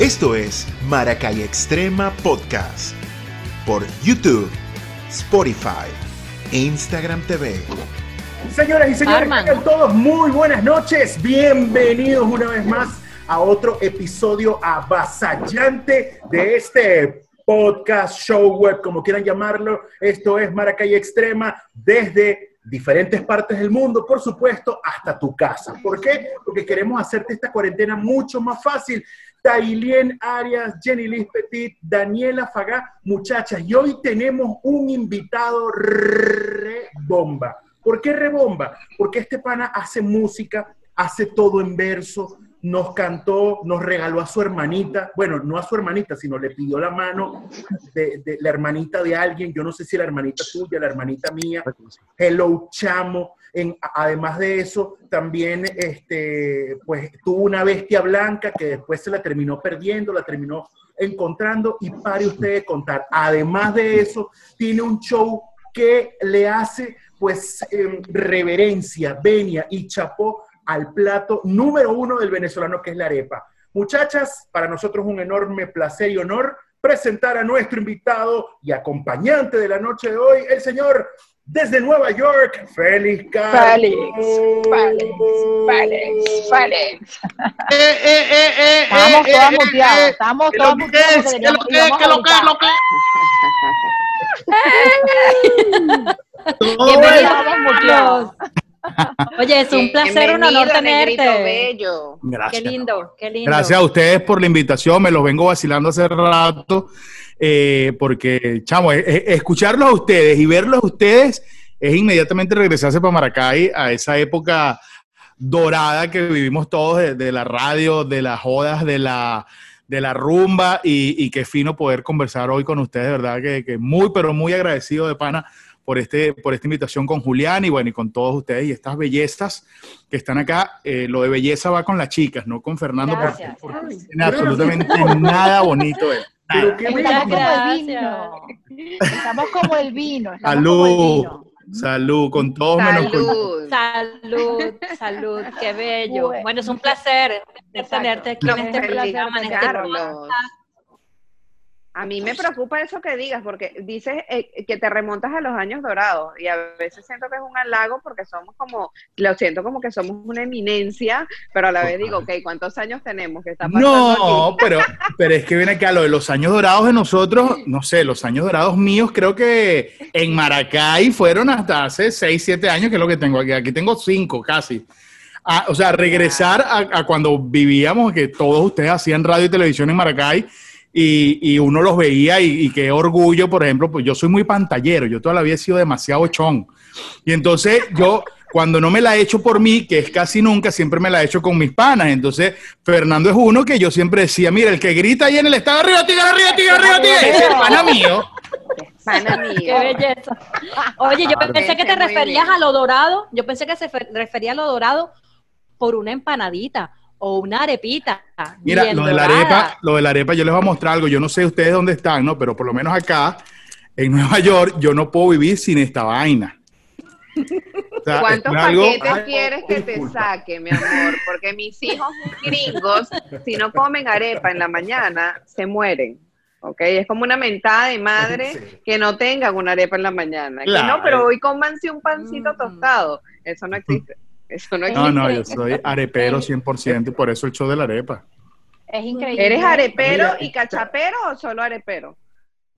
Esto es Maracay Extrema Podcast por YouTube, Spotify e Instagram TV. Señoras y señores, tengan todos muy buenas noches. Bienvenidos una vez más a otro episodio avasallante de este podcast, show web, como quieran llamarlo. Esto es Maracay Extrema desde diferentes partes del mundo, por supuesto, hasta tu casa. ¿Por qué? Porque queremos hacerte esta cuarentena mucho más fácil. Tailien Arias, Jenny Liz Petit, Daniela Fagá, muchachas, y hoy tenemos un invitado re bomba. ¿Por qué rebomba? Porque este pana hace música, hace todo en verso, nos cantó, nos regaló a su hermanita, bueno, no a su hermanita, sino le pidió la mano de, la hermanita de alguien, yo no sé si la hermanita tuya, la hermanita mía, Hello Chamo, además de eso, también este, pues, tuvo una bestia blanca que después se la terminó perdiendo, la terminó encontrando y pare usted de contar. Además de eso, tiene un show que le hace pues em, reverencia, venia y chapó al plato número uno del venezolano, que es la arepa. Muchachas, para nosotros un enorme placer y honor presentar a nuestro invitado y acompañante de la noche de hoy, el señor desde Nueva York, Félix. Félix, Félix, Félix, Félix. Eh, eh, eh, eh, estamos eh, todos muteados, eh, estamos ¿qué todos lo que muteados. ¿Qué lo que es? ¿Qué lo que es? votar. Todo Bienvenidos. Oye, es un placer, un honor tenerte. bello. Qué Gracias. lindo, qué lindo. Gracias a ustedes por la invitación, me los vengo vacilando hace rato, eh, porque, chamo, eh, eh, escucharlos a ustedes y verlos a ustedes es inmediatamente regresarse para Maracay a esa época dorada que vivimos todos de, de la radio, de las jodas, de la, de la rumba y, y qué fino poder conversar hoy con ustedes, de verdad que, que muy, pero muy agradecido de pana por, este, por esta invitación con Julián y bueno, y con todos ustedes y estas bellezas que están acá. Eh, lo de belleza va con las chicas, no con Fernando, porque- Gracias. porque no tiene absolutamente nada bonito. él. Pero qué Estamos como el vino. Estamos como el vino. estamos como el Salud, vino. salud, con todos menos con... Salud. Salud, salud, qué bello. Bueno. Bueno, es un placer Exacto. tenerte aquí en este programa, en este. A mí me preocupa eso que digas, porque dices eh, que te remontas a los años dorados y a veces siento que es un halago porque somos como, lo siento como que somos una eminencia, pero a la vez digo, ok, ¿cuántos años tenemos? ¿Qué está No, aquí? pero, pero es que viene acá lo de los años dorados de nosotros, no sé, los años dorados míos creo que en Maracay fueron hasta hace 6, 7 años, que es lo que tengo aquí. Aquí tengo 5 casi. Ah, o sea, regresar a, a cuando vivíamos, que todos ustedes hacían radio y televisión en Maracay y, y uno los veía y, y qué orgullo, por ejemplo, pues yo soy muy pantallero, yo toda la vida he sido demasiado chón. Y entonces yo, cuando no me la he hecho por mí, que es casi nunca, siempre me la he hecho con mis panas. Entonces, Fernando es uno que yo siempre decía, mira, el que grita ahí en el estado, arriba, tigre, arriba, tigre, arriba, tigre, es el pana mío. Pana Qué mío. belleza. Oye, yo Claro. pensé que te referías a lo dorado. Yo pensé que se fe- refería a lo dorado por una empanadita o una arepita. Mira, lo de la arepa, lo de la arepa, yo les voy a mostrar algo. Yo no sé ustedes dónde están, ¿no? Pero por lo menos acá, en Nueva York, yo no puedo vivir sin esta vaina. O sea, ¿Cuántos algo- paquetes Ay, quieres que te saque, mi amor? Porque mis hijos gringos, si no comen arepa en la mañana, se mueren. ¿Ok? Es como una mentada de madre Sí. que no tengan una arepa en la mañana. Que Claro. no, pero hoy cómanse un pancito Mm. tostado. Eso no existe. Eso no existe. No, no, yo soy arepero 100% y por eso el show de la arepa. Es increíble. ¿Eres arepero Mira, y cachapero o solo arepero?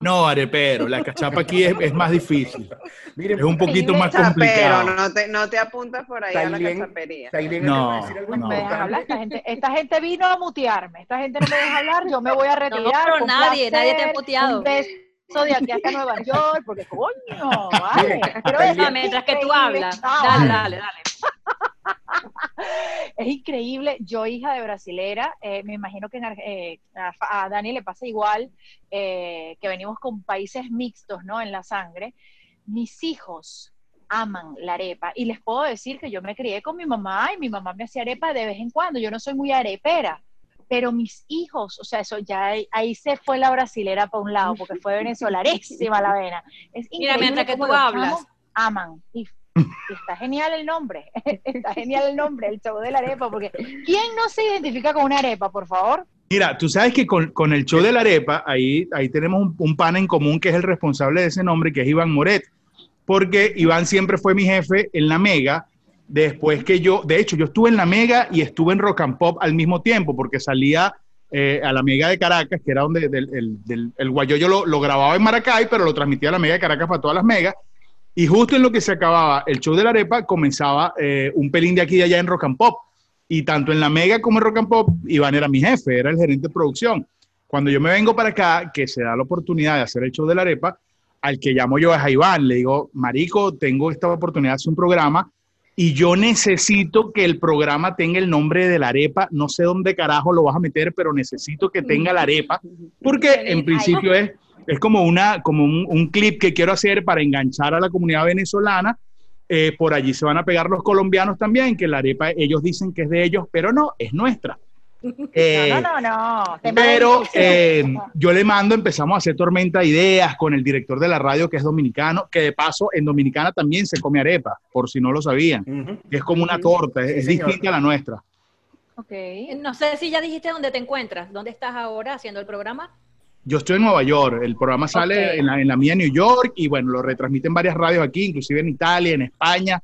No, arepero, la cachapa aquí es, es más difícil. Miren, Es un poquito más Chapero, complicado. no te, no te apuntas por ahí a la cachapería. No, no. Hablar. Esta gente, esta gente vino a mutearme. Esta gente no me deja hablar. Yo me voy a retirar. pero con nadie, nadie te ha muteado. Un beso de aquí hasta Nueva York. Porque, coño, vale. Ah, mientras que tú hablas. Dale, dale, dale. Es increíble. Yo, hija de brasilera, eh, me imagino que en eh, a, a Dani le pasa igual, eh, que venimos con países mixtos, ¿no? En la sangre. Mis hijos aman la arepa y les puedo decir que yo me crié con mi mamá y mi mamá me hacía arepa de vez en cuando. Yo no soy muy arepera, pero mis hijos, o sea, eso ya ahí, ahí se fue la brasilera para un lado porque fue venezolanísima la vena. Es Mira, mientras que tú hablas. aman y Y está genial el nombre, está genial el nombre, el show de la arepa, porque ¿quién no se identifica con una arepa, por favor? Mira, tú sabes que con, con el show de la arepa, ahí, ahí tenemos un, un pan en común que es el responsable de ese nombre, que es Iván Moret, porque Iván siempre fue mi jefe en la Mega, después que yo, de hecho, yo estuve en la Mega y estuve en Rock and Pop al mismo tiempo, porque salía eh, a la Mega de Caracas, que era donde el, del, el Guayoyo lo, grababa en Maracay, pero lo transmitía a la Mega de Caracas para todas las megas. Y justo en lo que se acababa el show de la arepa, comenzaba eh, un pelín de aquí y allá en Rock and Pop. Y tanto en la Mega como en Rock and Pop, Iván era mi jefe, era el gerente de producción. Cuando yo me vengo para acá, que se da la oportunidad de hacer el show de la arepa, al que llamo yo a Iván, le digo, Marico, tengo esta oportunidad de hacer un programa y yo necesito que el programa tenga el nombre de la arepa. No sé dónde carajo lo vas a meter, pero necesito que tenga la arepa, porque en principio es, es como, una, como un, un clip que quiero hacer para enganchar a la comunidad venezolana. Eh, por allí se van a pegar los colombianos también, que la arepa ellos dicen que es de ellos, pero no, es nuestra. Eh, no, no, no, no. Pero eh, yo le mando, empezamos a hacer tormenta de ideas con el director de la radio, que es dominicano, que de paso en Dominicana también se come arepa, por si no lo sabían. Uh -huh. Es como una torta, es, sí, es distinta a la nuestra. Ok. No sé si ya dijiste dónde te encuentras, dónde estás ahora haciendo el programa. Yo estoy en Nueva York, el programa sale okay. en, la, en, la, mía New York y bueno, lo retransmiten varias radios aquí, inclusive en Italia, en España,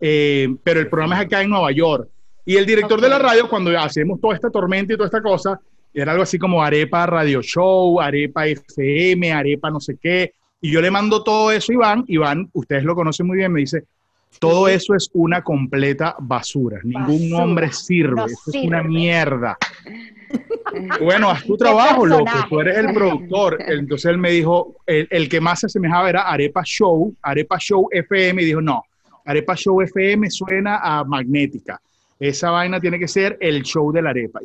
eh, pero el programa es acá en Nueva York. Y el director okay. de la radio, cuando hacemos toda esta tormenta y toda esta cosa, era algo así como Arepa Radio Show, Arepa FM, Arepa no sé qué. Y yo le mando todo eso a Iván. Iván, ustedes lo conocen muy bien, me dice, todo eso es una completa basura. Ningún basura. nombre sirve. No eso sirve. es una mierda. bueno, haz tu trabajo, loco. Tú eres el productor. Entonces él me dijo, el, el, que más se asemejaba era Arepa Show, Arepa Show FM. Y dijo, no, Arepa Show FM suena a magnética esa vaina tiene que ser el show de la arepa.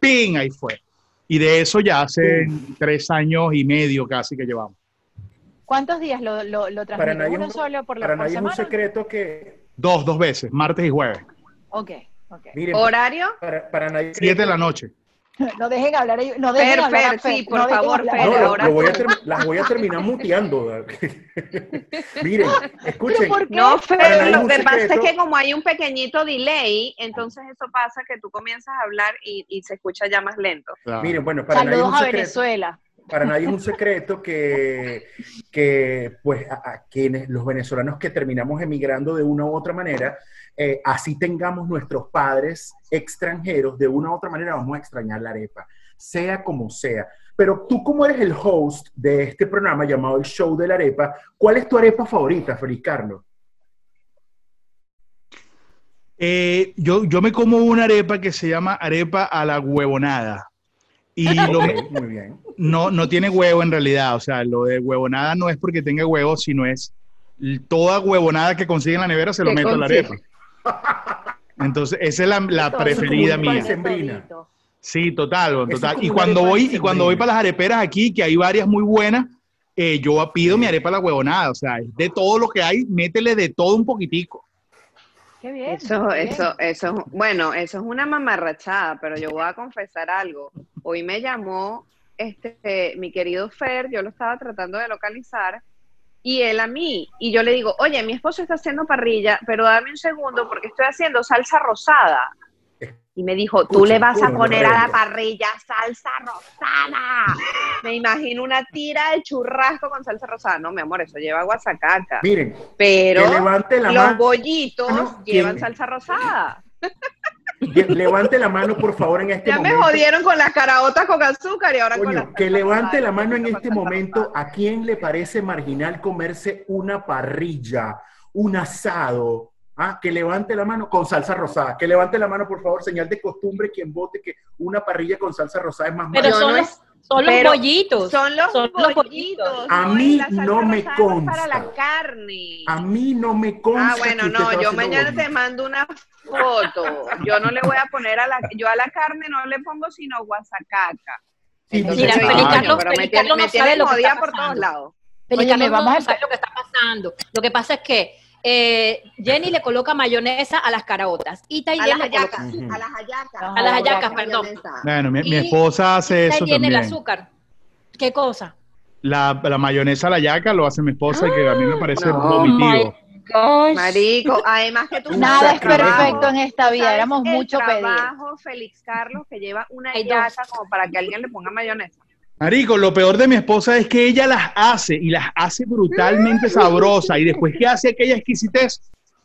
¡Ping! Ahí fue. Y de eso ya hace tres años y medio casi que llevamos. ¿Cuántos días lo, lo, lo transmiten? ¿Uno solo por la Para nadie semana? es un secreto que... Dos, dos veces, martes y jueves. Ok, ok. Miren, ¿Horario? Para, para nadie Siete de la noche. No dejen hablar, no dejen Fer, hablar Fer, sí, por no favor, Fer, no, ahora. Lo voy las voy a terminar muteando. Miren, escuchen. No, Fer, lo que pasa es que como hay un pequeñito delay, entonces eso pasa que tú comienzas a hablar y, y se escucha ya más lento. Claro. Miren, bueno, para Saludos a Venezuela. Para nadie es un secreto que, que pues, a, quienes, los venezolanos que terminamos emigrando de una u otra manera, eh, así tengamos nuestros padres extranjeros, de una u otra manera vamos a extrañar la arepa, sea como sea. Pero tú como eres el host de este programa llamado El Show de la Arepa, ¿cuál es tu arepa favorita, Feliz Carlos? Eh, yo, yo me como una arepa que se llama arepa a la huevonada. Y lo, muy bien. No, no tiene huevo en realidad, o sea, lo de huevonada no es porque tenga huevo, sino es toda huevonada que consigue en la nevera se lo meto a la arepa. Entonces, esa es la, la preferida mía. Sí, total, total. Y cuando voy, y cuando voy para las areperas aquí, que hay varias muy buenas, eh, yo pido mi arepa a la huevonada. O sea, de todo lo que hay, métele de todo un poquitico. Qué bien. Eso, qué eso, bien. eso, bueno, eso es una mamarrachada, pero yo voy a confesar algo. Hoy me llamó este, mi querido Fer, yo lo estaba tratando de localizar, y él a mí. Y yo le digo, oye, mi esposo está haciendo parrilla, pero dame un segundo porque estoy haciendo salsa rosada. Y me dijo, tú le vas a poner a la parrilla salsa rosada. Me imagino una tira de churrasco con salsa rosada. No, mi amor, eso lleva guasacaca. Miren, pero la los bollitos no, llevan ¿quién? salsa rosada. Levante la mano, por favor, en este ya momento. Ya me jodieron con las caraotas con azúcar y ahora Coño, con las Que levante la mano en este momento a quién le parece marginal comerse una parrilla, un asado, ¿Ah? Que levante la mano con salsa rosada. Que levante la mano, por favor, señal de costumbre, quien vote que una parrilla con salsa rosada es más Pero mala. son, los, son los bollitos. Son los, son bollitos. los bollitos. A mí no me consta. para la carne. A mí no me consta. Ah, bueno, no, yo mañana bollitos. te mando una foto. Yo no le voy a poner a la, yo a la carne no le pongo sino guasacaca. Sí, Mira, Feliz Carlos, pero Feliz me, no sabe lo que está por todos lados. Vamos no sabe lo que está pasando. Lo que pasa es que eh, Jenny le coloca mayonesa a las caraotas y a las hallacas, a las hallacas, a las hallacas, perdón. Bueno, mi, mi esposa hace eso tiene también. el azúcar. ¿Qué cosa? La, la mayonesa a la hallaca lo hace mi esposa ah, y que a mí me parece no, vomitivo. gosh. Marico, además que tú Nada es perfecto en esta vida, éramos mucho pedir. trabajo, Félix Carlos, que lleva una yata como para que alguien le ponga mayonesa. Marico, lo peor de mi esposa es que ella las hace y las hace brutalmente sabrosas y después que hace aquella exquisitez,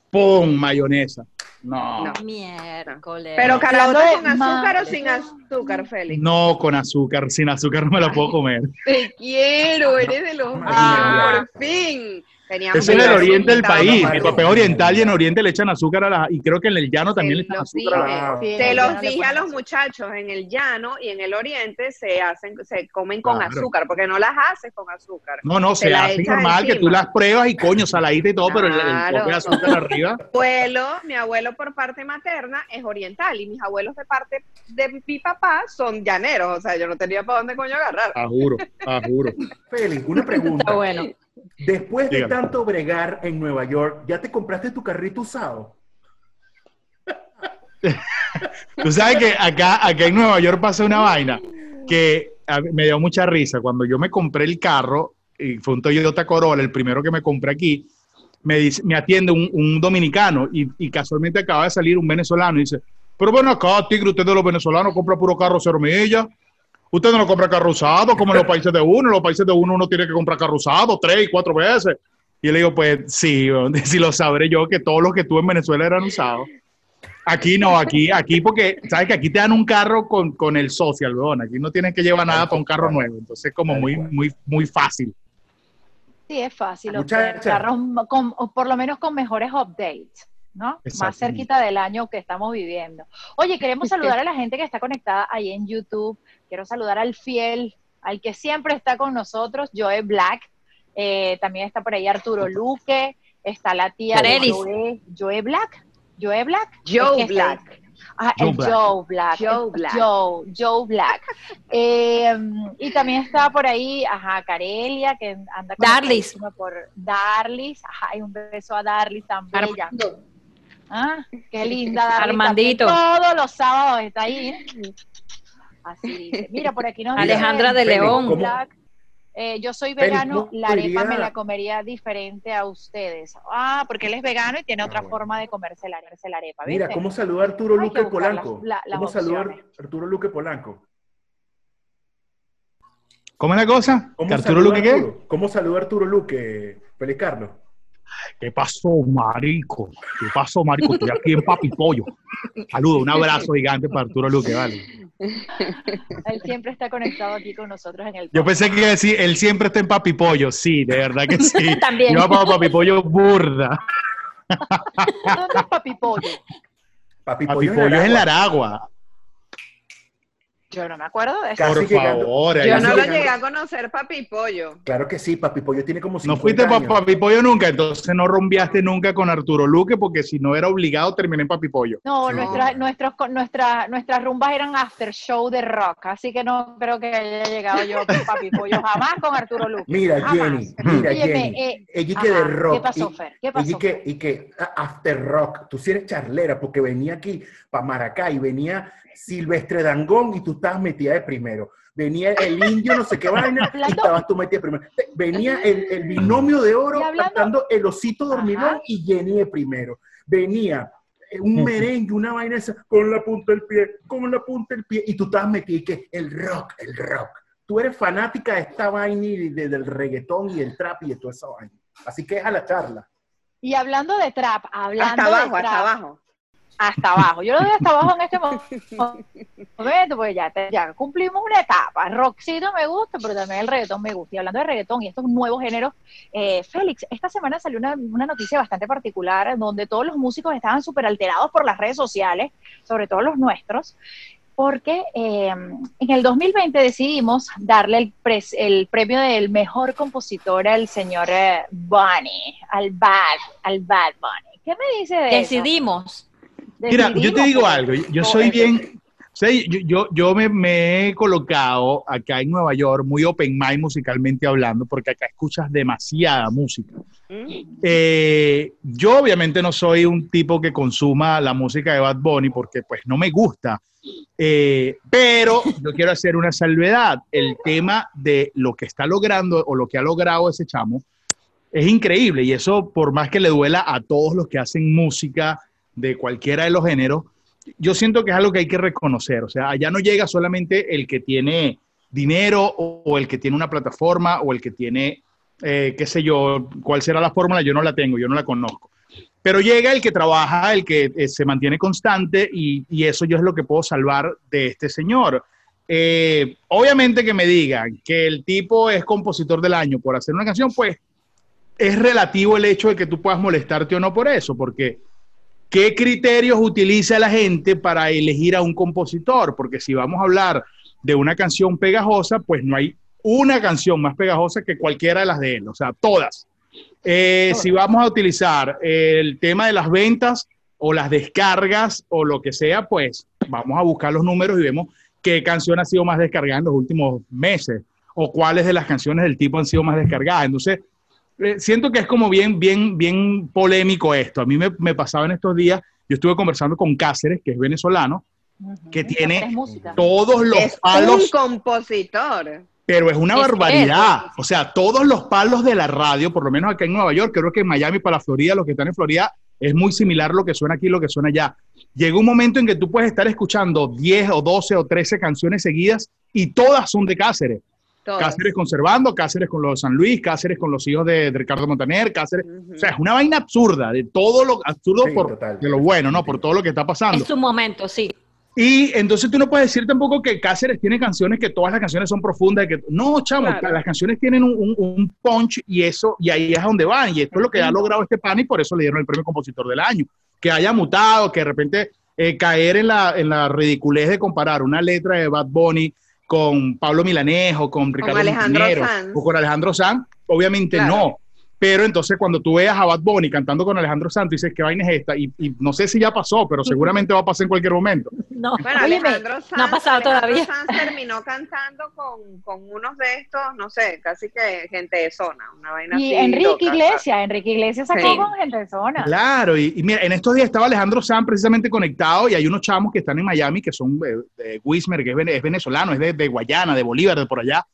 ¡pum! mayonesa. No. no. Miércoles. Pero caraota con azúcar o sin azúcar, Félix. No, con azúcar. Sin azúcar no me la puedo comer. Te quiero, eres de los ah, por fin. Es en el oriente del país. En el oriental y en oriente le echan azúcar a la, y creo que en el llano también le echan azúcar. Te los dije a los muchachos, en el llano y en el oriente se hacen, se comen con azúcar, porque no las haces con azúcar. No, no, se, hace normal que tú las pruebas y coño, saladita y todo, pero el, el azúcar arriba. Mi abuelo, mi abuelo por parte materna es oriental y mis abuelos de parte de mi papá son llaneros, o sea, yo no tenía para dónde coño agarrar. A juro, a juro. Félix, una pregunta. bueno. Después de tanto bregar en Nueva York, ¿ya te compraste tu carrito usado? Tú sabes que acá, acá en Nueva York pasa una vaina que me dio mucha risa. Cuando yo me compré el carro, y fue un Toyota Corolla, el primero que me compré aquí, me, dice, me atiende un, dominicano y, casualmente acaba de salir un venezolano y dice, pero bueno, acá, Tigre, usted de los venezolanos compra puro carro cero millas. Usted no lo compra carro usado como en los países de uno. En los países de uno uno tiene que comprar carro usado tres y cuatro veces. Y le digo, pues sí, si lo sabré yo que todos los que tuve en Venezuela eran usados. Aquí no, aquí, aquí porque, ¿sabes que aquí te dan un carro con, con el social, weón? Aquí no tienes que llevar nada para un carro nuevo. Entonces es como muy, muy, muy fácil. Sí, es fácil. Carros con, por lo menos con mejores updates. ¿no? Más cerquita del año que estamos viviendo. Oye, queremos saludar a la gente que está conectada ahí en YouTube. Quiero saludar al fiel, al que siempre está con nosotros, Joe Black. Eh, también está por ahí Arturo Luque. Está la tía Joe, Joe Black. Joe Black. Joe Black. Ah, Joe el Black. Joe Black. Joe Black. Joe, Joe Black. Eh, y también está por ahí, ajá, Carelia, que anda con Darlis. por Darlis. Ajá, hay un beso a Darlis también. Armando. Ah, qué linda Darlis. Armandito. Todos los sábados está ahí. Así dice. Mira, por aquí nos Alejandra de León. Eh, yo soy vegano, la arepa me la comería diferente a ustedes. Ah, porque él es vegano y tiene otra forma de comerse la, arepa. Mira, ¿cómo saludar Arturo Luque Polanco? ¿Cómo saludar Arturo Luque Polanco? ¿Cómo es la cosa? ¿Cómo ¿Arturo Luque qué? ¿Cómo saludar Arturo Luque, Pelicarlo? ¿Qué pasó, marico? ¿Qué pasó, marico? Estoy aquí en Papi Pollo. Saludo, un abrazo gigante para Arturo Luque, vale. Él siempre está conectado aquí con nosotros en el. Yo pensé que iba a decir, él siempre está en Papi Pollo. Sí, de verdad que sí. También. Yo para Papi Pollo burda. ¿Dónde es Papi Pollo? Papi Pollo, Papi Pollo es en la Aragua. Yo no me acuerdo de eso. Por favor. Yo no lo llegué a conocer, Papi Pollo. Claro que sí, Papi Pollo tiene como 50 No fuiste Papi Pollo nunca, entonces no rompiaste nunca con Arturo Luque, porque si no era obligado, terminé en Papi Pollo. No, Nuestra, nuestros, nuestra, nuestras rumbas eran after show de rock, así que no creo que haya llegado yo con Papi Pollo, jamás con Arturo Luque. Mira, Jenny, mira, Jenny. Eh, ella que de rock. ¿Qué pasó, Fer? ¿Qué pasó? Y que, y que after rock, tú sí eres charlera, porque venía aquí para Maracay, venía Silvestre Dangón y tú estabas metida de primero. Venía el indio, no sé qué vaina, y estabas tú metida de primero. Venía el, binomio de oro cantando el osito dormidón y Jenny de primero. Venía un merengue, una vaina esa, con la punta del pie, con la punta del pie, y tú estabas metida y que el rock, el rock. Tú eres fanática de esta vaina y del reggaetón y el trap y de toda esa vaina. Así que es a la charla. Y hablando de trap, hablando hasta abajo, de trap, hasta abajo hasta abajo. Yo lo doy hasta abajo en este momento, porque ya, ya cumplimos una etapa. Rockcito me gusta, pero también el reggaetón me gusta. Y hablando de reggaetón y estos nuevos géneros, eh, Félix, esta semana salió una, una, noticia bastante particular donde todos los músicos estaban súper alterados por las redes sociales, sobre todo los nuestros, porque eh, en el 2020 decidimos darle el, el, premio del mejor compositor al señor eh, Bunny, al Bad, al Bad Bunny. ¿Qué me dice de Decidimos. Mira, yo te digo algo, yo soy bien, yo, yo, me, he colocado acá en Nueva York muy open mind musicalmente hablando, porque acá escuchas demasiada música. Mm. Eh, yo obviamente no soy un tipo que consuma la música de Bad Bunny porque pues no me gusta, eh, pero yo quiero hacer una salvedad. El tema de lo que está logrando o lo que ha logrado ese chamo es increíble y eso, por más que le duela a todos los que hacen música de cualquiera de los géneros, yo siento que es algo que hay que reconocer. O sea, allá no llega solamente el que tiene dinero o, el que tiene una plataforma o el que tiene, eh, qué sé yo, cuál será la fórmula, yo no la tengo, yo no la conozco. Pero llega el que trabaja, el que eh, se mantiene constante y, eso yo es lo que puedo salvar de este señor. Eh, obviamente que me digan que el tipo es compositor del año por hacer una canción, pues es relativo el hecho de que tú puedas molestarte o no por eso, porque ¿qué criterios utiliza la gente para elegir a un compositor? Porque si vamos a hablar de una canción pegajosa, pues no hay una canción más pegajosa que cualquiera de las de él, o sea, todas. Eh, si vamos a utilizar el tema de las ventas o las descargas o lo que sea, pues vamos a buscar los números y vemos qué canción ha sido más descargada en los últimos meses o cuáles de las canciones del tipo han sido más descargadas. Entonces, eh, siento que es como bien, bien, bien polémico esto. A mí me, me, pasaba en estos días, yo estuve conversando con Cáceres, que es venezolano, que tiene todos los es palos. un compositor. Pero es una barbaridad. O sea, todos los palos de la radio, por lo menos acá en Nueva York, creo que en Miami para la Florida, los que están en Florida, es muy similar lo que suena aquí y lo que suena allá. Llega un momento en que tú puedes estar escuchando 10 o 12 o 13 canciones seguidas y todas son de Cáceres. Cáceres conservando, Cáceres con los San Luis, Cáceres con los hijos de, Ricardo Montaner, Cáceres. O sea, es una vaina absurda, de todo lo absurdo por de lo bueno, ¿no? Por todo lo que está pasando. Es un momento, sí. Y entonces tú no puedes decir tampoco que Cáceres tiene canciones que todas las canciones son profundas. Que, no, chamo, las canciones tienen un, punch y eso, y ahí es donde van. Y esto es lo que ha logrado este pan y por eso le dieron el premio compositor del año. Que haya mutado, que de repente eh, caer en la, en la ridiculez de comparar una letra de Bad Bunny con Pablo Milanejo, con Ricardo con Alejandro Sanz. o con Alejandro Sanz, obviamente no. Pero entonces cuando tú veas a Bad Bunny cantando con Alejandro Santos, dices, ¿qué vaina es esta? Y, no sé si ya pasó, pero seguramente va a pasar en cualquier momento. No, bueno, Alejandro Sanz, no ha pasado todavía. Sanz terminó cantando con, con, unos de estos, no sé, casi que gente de zona, una vaina y Enrique Iglesias, Enrique Iglesias sacó con gente de zona. Claro, y, mira, en estos días estaba Alejandro Sanz precisamente conectado y hay unos chamos que están en Miami que son eh, de Wismer, que es, venezolano, es de, de Guayana, de Bolívar, de por allá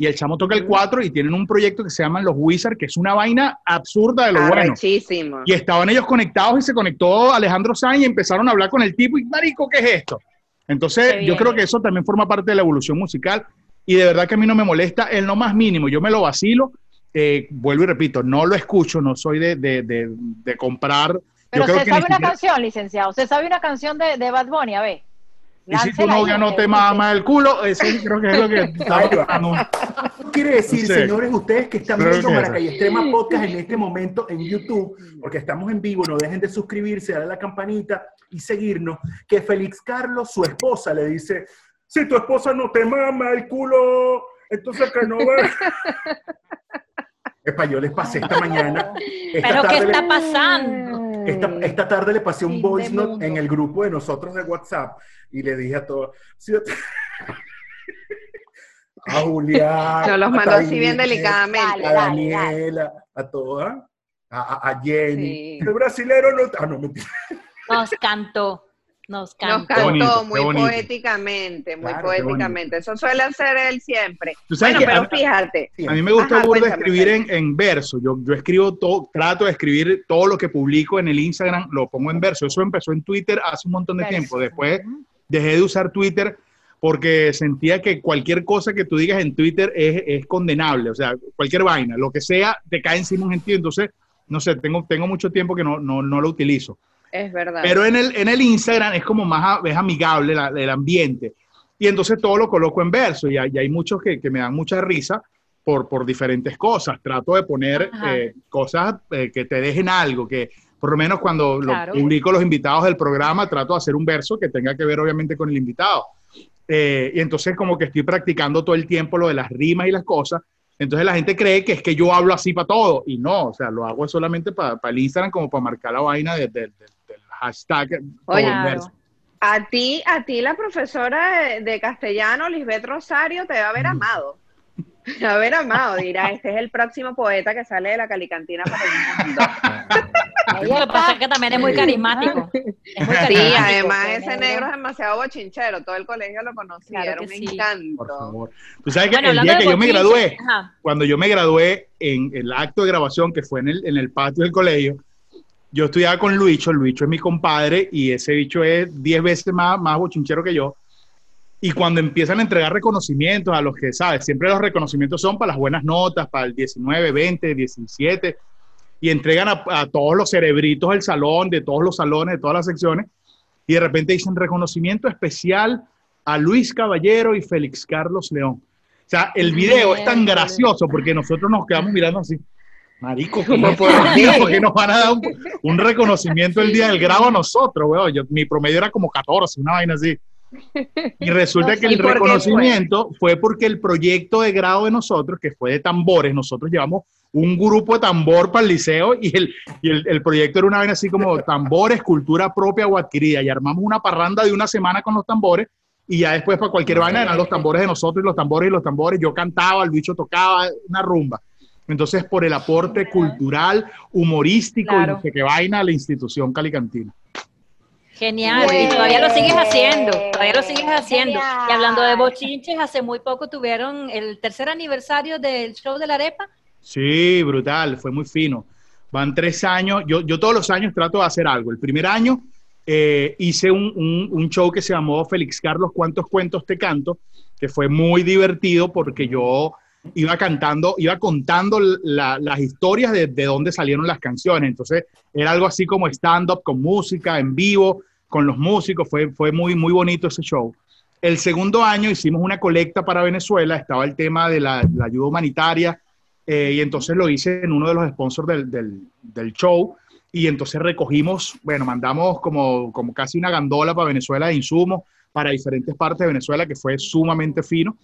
y el chamo toca el 4 y tienen un proyecto que se llama Los Wizards, que es una vaina absurda de lo bueno. Y estaban ellos conectados y se conectó Alejandro Sáenz y empezaron a hablar con el tipo y, marico, ¿qué es esto? Entonces, yo creo que eso también forma parte de la evolución musical y de verdad que a mí no me molesta en lo más mínimo. Yo me lo vacilo, eh, vuelvo y repito, no lo escucho, no soy de, de, de, comprar. Pero se sabe una canción, licenciado, se sabe una canción de, de Bad Bunny, a ver. Y si tu novia no te mama el culo, eso creo que es lo que está Quiere decir, señores, ustedes que están viendo Maracay Extrema Podcast en este momento en YouTube, porque estamos en vivo, no dejen de suscribirse, darle a la campanita y seguirnos, que Félix Carlos, su esposa, le dice, si tu esposa no te mama el culo, entonces que no va. Epa, yo les pasé esta mañana. ¿Pero qué está pasando? Esta, tarde le pasé un voice note en el grupo de nosotros de WhatsApp y le dije a todos, a Julián, Yo los mando así bien delicadamente. A Daniela, a todas, a, a, Jenny. El brasilero no. Ah, no, mentira. Nos cantó. Nos cantó, muy poéticamente, muy poéticamente. Eso suele hacer él siempre. Bueno, pero fíjate. A mí me gusta escribir en, en, verso. Yo, yo escribo todo, trato de escribir todo lo que publico en el Instagram, lo pongo en verso. Eso empezó en Twitter hace un montón de tiempo. Después dejé de usar Twitter porque sentía que cualquier cosa que tú digas en Twitter es, es condenable. O sea, cualquier vaina, lo que sea, te cae encima un gentío. Entonces, no sé, tengo, tengo mucho tiempo que no, no, no lo utilizo. Es verdad. Pero en el, en el Instagram es como más es amigable el ambiente. Y entonces todo lo coloco en verso y hay, hay muchos que, que, me dan mucha risa por, por diferentes cosas. Trato de poner eh, cosas eh, que te dejen algo, que por lo menos cuando lo publico los invitados del programa, trato de hacer un verso que tenga que ver obviamente con el invitado. Eh, y entonces como que estoy practicando todo el tiempo lo de las rimas y las cosas. Entonces la gente cree que es que yo hablo así para todo y no, o sea, lo hago solamente para, para el Instagram como para marcar la vaina de, de, hashtag. a ti, a ti la profesora de, castellano, Lisbeth Rosario, te va a haber amado. Te va a haber amado, dirá, este es el próximo poeta que sale de la calicantina para el mundo. Lo que pasa es que también es muy carismático. Es muy Sí, además ese negro es demasiado bochinchero, todo el colegio lo conocía, Claro era un sí. encanto. Por favor. Tú sabes que Bueno, el día que yo me gradué, ajá. cuando yo me gradué en el acto de grabación que fue en el, en el patio del colegio, yo estudiaba con Luicho, Luicho es mi compadre y ese bicho es 10 veces más, más bochinchero que yo. Y cuando empiezan a entregar reconocimientos a los que, ¿sabes? Siempre los reconocimientos son para las buenas notas, para el 19, 20, 17, y entregan a, a todos los cerebritos del salón, de todos los salones, de todas las secciones, y de repente dicen reconocimiento especial a Luis Caballero y Félix Carlos León. O sea, el video es tan gracioso porque nosotros nos quedamos mirando así. Marico, ¿cómo ¿Cómo por por qué? qué nos van a dar un, un reconocimiento el día del grado a nosotros, weón? Yo- mi promedio era como 14, una vaina así. Y resulta que ¿Y el qué fue? reconocimiento fue? porque el proyecto de grado de nosotros, que fue de tambores, nosotros llevamos un grupo de tambor para el liceo y el, y el, el proyecto era una vaina así como tambores, cultura propia o adquirida. Y armamos una parranda de una semana con los tambores y ya después para cualquier vaina eran los tambores de nosotros y los tambores y los tambores. Yo cantaba, el bicho tocaba, una rumba. Entonces, por el aporte cultural, humorístico y Claro. no sé qué vaina a la institución calicantina. Genial, y todavía lo sigues haciendo, todavía lo sigues haciendo. Y hablando de bochinches, hace muy poco tuvieron el tercer aniversario del show de la arepa. Sí, brutal, fue muy fino. Van tres años, yo, yo todos los años trato de hacer algo. El primer año eh, hice un, un- un show que se llamó Félix Carlos, ¿cuántos cuentos te canto? Que fue muy divertido porque yo iba cantando, iba contando la- las historias de, de dónde salieron las canciones. Entonces era algo así como stand-up con música en vivo, con los músicos, fue, fue muy, muy bonito ese show. El segundo año hicimos una colecta para Venezuela, estaba el tema de la, la ayuda humanitaria, eh, y entonces lo hice en uno de los sponsors del, del, del show, y entonces recogimos, bueno, mandamos como, como casi una gandola para Venezuela de insumos para diferentes partes de Venezuela, que fue sumamente fino.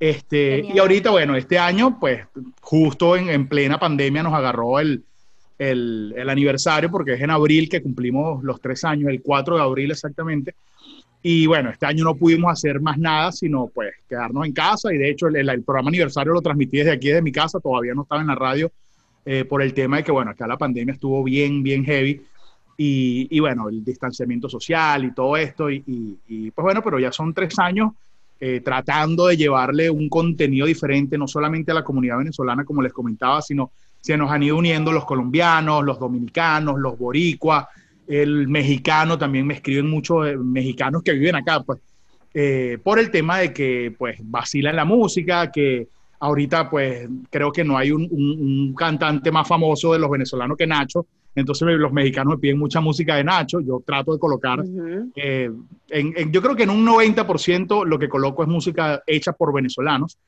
Este, Genial. y ahorita, bueno, este año, pues justo en, en plena pandemia nos agarró el, el, el aniversario, porque es en abril que cumplimos los tres años, el 4 de abril exactamente. Y bueno, este año no pudimos hacer más nada, sino pues quedarnos en casa. Y de hecho, el, el- el programa aniversario lo transmití desde aquí, desde mi casa. Todavía no estaba en la radio eh, por el tema de que, bueno, acá la pandemia estuvo bien, bien heavy. Y, y bueno, el distanciamiento social y todo esto. Y, y- y, pues bueno, pero ya son tres años eh, tratando de llevarle un contenido diferente, no solamente a la comunidad venezolana, como les comentaba, sino se nos han ido uniendo los colombianos, los dominicanos, los boricuas, el mexicano, también me escriben muchos eh, mexicanos que viven acá, pues, eh, por el tema de que, pues, vacilan la música, que ahorita, pues, creo que no hay un, cantante más famoso de los venezolanos que Nacho, entonces los mexicanos me piden mucha música de Nacho, yo trato de colocar, Ujú. eh, en- en- yo creo que en un 90% lo que coloco es música hecha por venezolanos,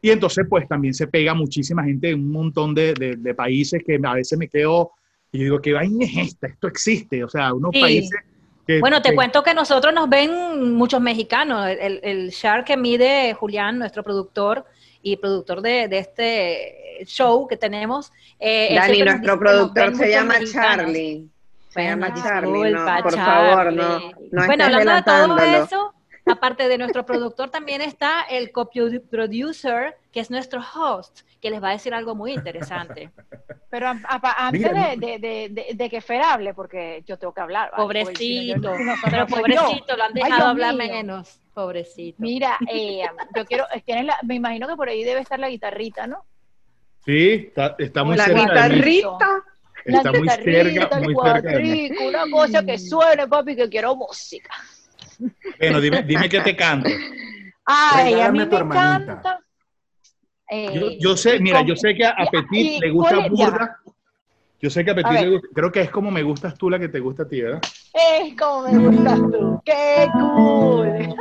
y entonces, pues, también se pega muchísima gente de un montón de, de- de países que a veces me quedo y digo, ¿qué vaina es esta? Esto existe, o sea, unos Sí. países que... Bueno, te que- cuento que nosotros nos ven muchos mexicanos. El, el share que mide Julián, nuestro productor y productor de, de este show que tenemos. eh, Dani, nuestro productor se llama mexicanos. Charlie. Se Bueno, llama Charlie, no, por favor, no, no bueno, hablando de todo eso, aparte de nuestro productor, también está el co-producer, que es nuestro host, que les va a decir algo muy interesante. Pero a- a- antes Mira, de, de, de, de- de que Fer hable, porque yo tengo que hablar. Pobrecito, pero pobrecito, lo han dejado hablar mío. menos. Pobrecito. Mira, eh, yo quiero, la- me imagino que por ahí debe estar la guitarrita, ¿no? Sí, está, está muy La cerca guitarrita. Está la muy guitarrita, cerca, el muy cerca de mí. cuatrico, una cosa que suene, papi, que quiero música. Bueno, dime, dime qué te canto. Ay, a Regálame mí a me hermanita. Eh, Yo, yo sé, mira, yo sé que a Petit y le gusta burda. Yo sé que a Petit le gusta, creo que es como me gustas tú la que te gusta a ti, ¿verdad? Es como me gustas tú. ¡Qué cool!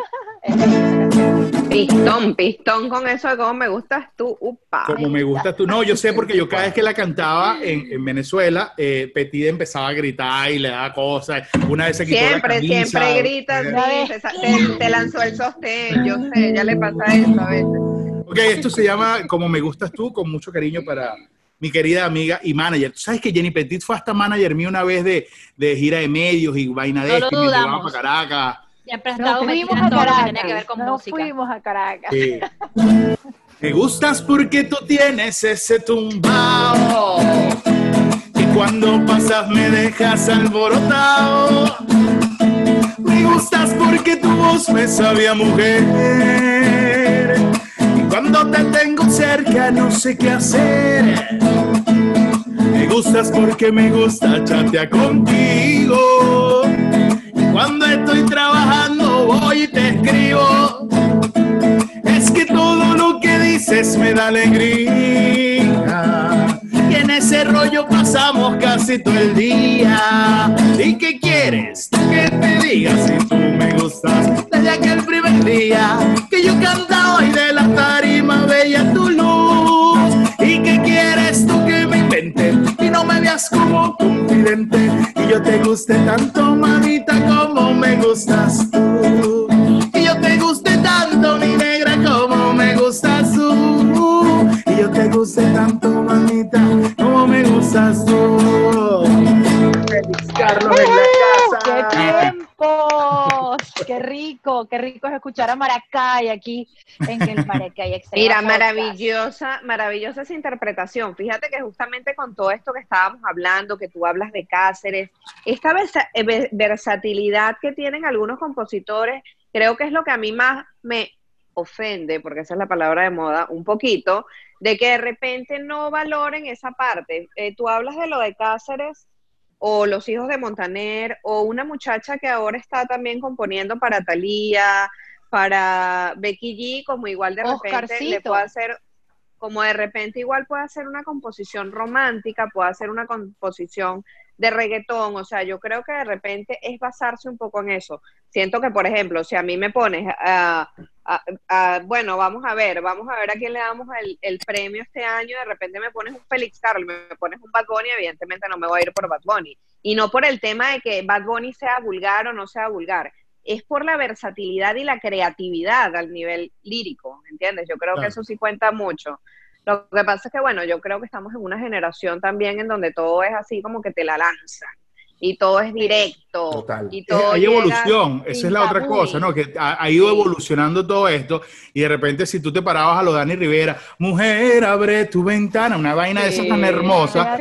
Pistón, pistón con eso de cómo me gustas tú, upa. Como me gustas tú. No, yo sé porque yo cada vez que la cantaba en, en Venezuela, eh, Petit empezaba a gritar y le daba cosas. Una vez se quitó Siempre, la camisa. siempre gritas, Eh, sí, te- te lanzó el sostén, yo sé, ya le pasa eso a veces. Ok, esto se llama Como me gustas tú, con mucho cariño para mi querida amiga y manager. Tú sabes que Jenny Petit fue hasta manager mío una vez de, de gira de medios y vaina de No esto, lo y me llevaba para Caracas. Siempre ha estado fuimos a lo que que ver Caracas. con Nos música. fuimos a Caracas. Sí. Me gustas porque tú tienes ese tumbao que cuando pasas me dejas alborotado. Me gustas porque tu voz me sabía mujer. Cuando te tengo cerca no sé qué hacer. Me gustas porque me gusta chatear contigo. Y cuando estoy trabajando voy y te escribo. Es que todo lo que dices me da alegría. Y en ese rollo pasamos casi todo el día. ¿Y qué quieres? Que te diga si tú me gustas. Desde aquel primer día Y yo te guste tanto, mamita, como me gustas rico! ¡Qué rico es escuchar a Maracay aquí en el Maracay Mira, maravillosa, maravillosa esa interpretación. Fíjate que justamente con todo esto que estábamos hablando, que tú hablas de Cáceres, esta versa- eh, ve- versatilidad que tienen algunos compositores, creo que es lo que a mí más me ofende, porque esa es la palabra de moda, un poquito, de que de repente no valoren esa parte. Eh, tú hablas de lo de Cáceres o Los Hijos de Montaner, o una muchacha que ahora está también componiendo para Thalía, para Becky G, como igual de repente le puede hacer, como de repente igual puede hacer una composición romántica, puede hacer una composición de reggaetón, o sea, yo creo que de repente es basarse un poco en eso. Siento que, por ejemplo, si a mí me pones a, a- a- bueno, vamos a ver, vamos a ver a quién le damos el, el premio este año, de repente me pones un Félix Carlos, me pones un Bad Bunny, evidentemente no me voy a ir por Bad Bunny. Y no por el tema de que Bad Bunny sea vulgar o no sea vulgar, es por la versatilidad y la creatividad al nivel lírico, ¿entiendes? Yo creo Claro. que eso sí cuenta mucho. Lo que pasa es que, bueno, yo creo que estamos en una generación también en donde todo es así como que te la lanzan y todo es directo Total. y todo Hay evolución, esa es la otra tabú. cosa, ¿no? Que ha, ha ido Sí. evolucionando todo esto y de repente si tú te parabas a lo Dani Rivera, mujer, abre tu ventana, una vaina de esas tan Sí. hermosa.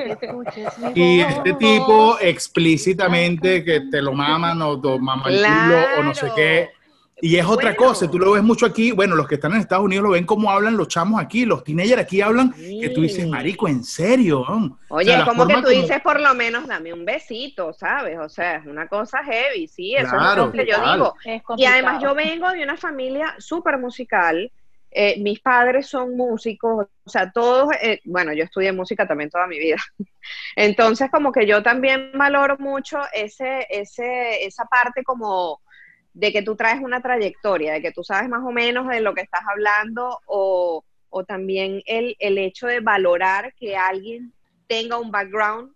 Y este tipo explícitamente que te lo maman o te mama el culo o no sé Claro. qué. Y es otra Bueno. cosa, tú lo ves mucho aquí, bueno, los que están en Estados Unidos lo ven como hablan los chamos aquí, los teenagers aquí hablan, que tú dices, Sí. marico, ¿en serio? weón?" O Oye, sea, la como que tú dices, por lo menos dame un besito, ¿sabes? O sea, es una cosa heavy, sí, eso Claro, es lo que yo digo. Y además yo vengo de una familia súper musical, eh, mis padres son músicos, o sea, todos, eh, bueno, yo estudié música también toda mi vida. Entonces, como que yo también valoro mucho ese, ese, esa parte como de que tú traes una trayectoria, de que tú sabes más o menos de lo que estás hablando o, o también el, el hecho de valorar que alguien tenga un background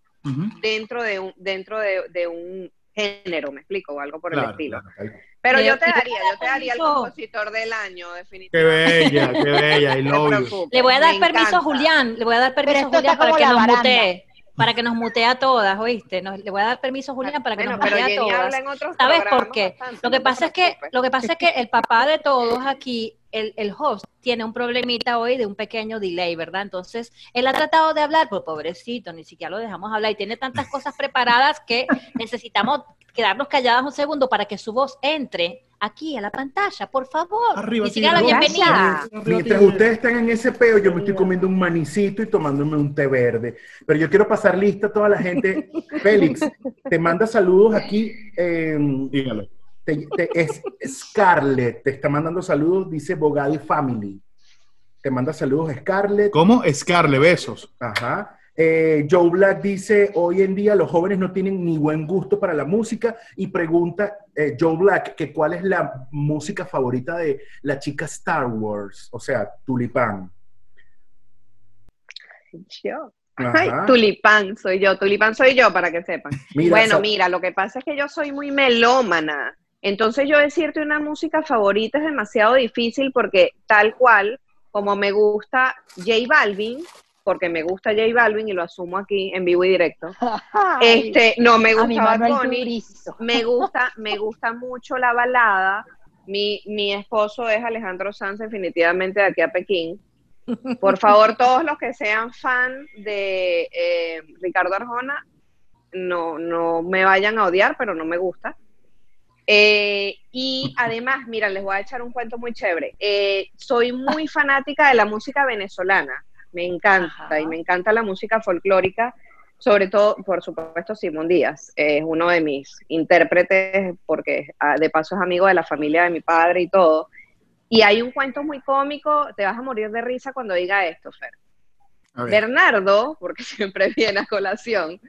dentro de un, dentro de, de un género, me explico, o algo por el estilo. claro. Pero Y- yo te y daría, yo te daría el compositor del año, Qué definitivamente. bella, qué bella, love you. preocupes, Le voy a dar me permiso a. Julián, le voy a dar permiso a Julián para que nos mutee, para que nos mutee a todas, ¿oíste? Nos- le voy a dar permiso a Julián para que Bueno, nos mutee a todas. ¿Sabes por qué? bastante, Lo que no pasa es que lo que pasa es que el papá de todos aquí, el, el host, tiene un problemita hoy de un pequeño delay, ¿verdad? Entonces, él ha tratado de hablar, pues pobrecito, ni siquiera lo dejamos hablar y tiene tantas cosas preparadas que necesitamos quedarnos calladas un segundo para que su voz entre aquí a la pantalla, por favor. Arriba, ni siquiera la bienvenida. Mientras ustedes están en ese peo, yo me estoy comiendo un manicito y tomándome un té verde. Pero yo quiero pasar lista a toda la gente. Félix, te manda saludos aquí. eh, Dígalo. te- te- es Scarlett, te está mandando saludos, dice Bogadi Family. Te manda saludos Scarlett. ¿Cómo? Scarle, besos. Ajá. Eh, Joe Black dice, hoy en día los jóvenes no tienen ni buen gusto para la música y pregunta eh, Joe Black que cuál es la música favorita de la chica Star Wars, o sea, Tulipán. Yo. Ay, tulipán soy yo, tulipán soy yo, para que sepan. Mira, bueno, mira, lo que pasa es que yo soy muy melómana. Entonces yo decirte una música favorita es demasiado difícil porque tal cual, como me gusta J Balvin, porque me gusta J Balvin y lo asumo aquí en vivo y directo. Este, no me gusta Bad Bunny, me gusta, me gusta mucho la balada. Mi, mi esposo es Alejandro Sanz, definitivamente de aquí a Pekín. Por favor, todos los que sean fan de eh, Ricardo Arjona, no, no me vayan a odiar, pero no me gusta. Eh, y además, mira, les voy a echar un cuento muy chévere. Eh, soy muy fanática de la música venezolana, me encanta, y me encanta la música folclórica, sobre todo, por supuesto, Simón Díaz, es uno de mis intérpretes, porque ah, de paso es amigo de la familia de mi padre y todo. Y hay un cuento muy cómico, te vas a morir de risa cuando diga esto, Fer. Bernardo, porque siempre viene a colación,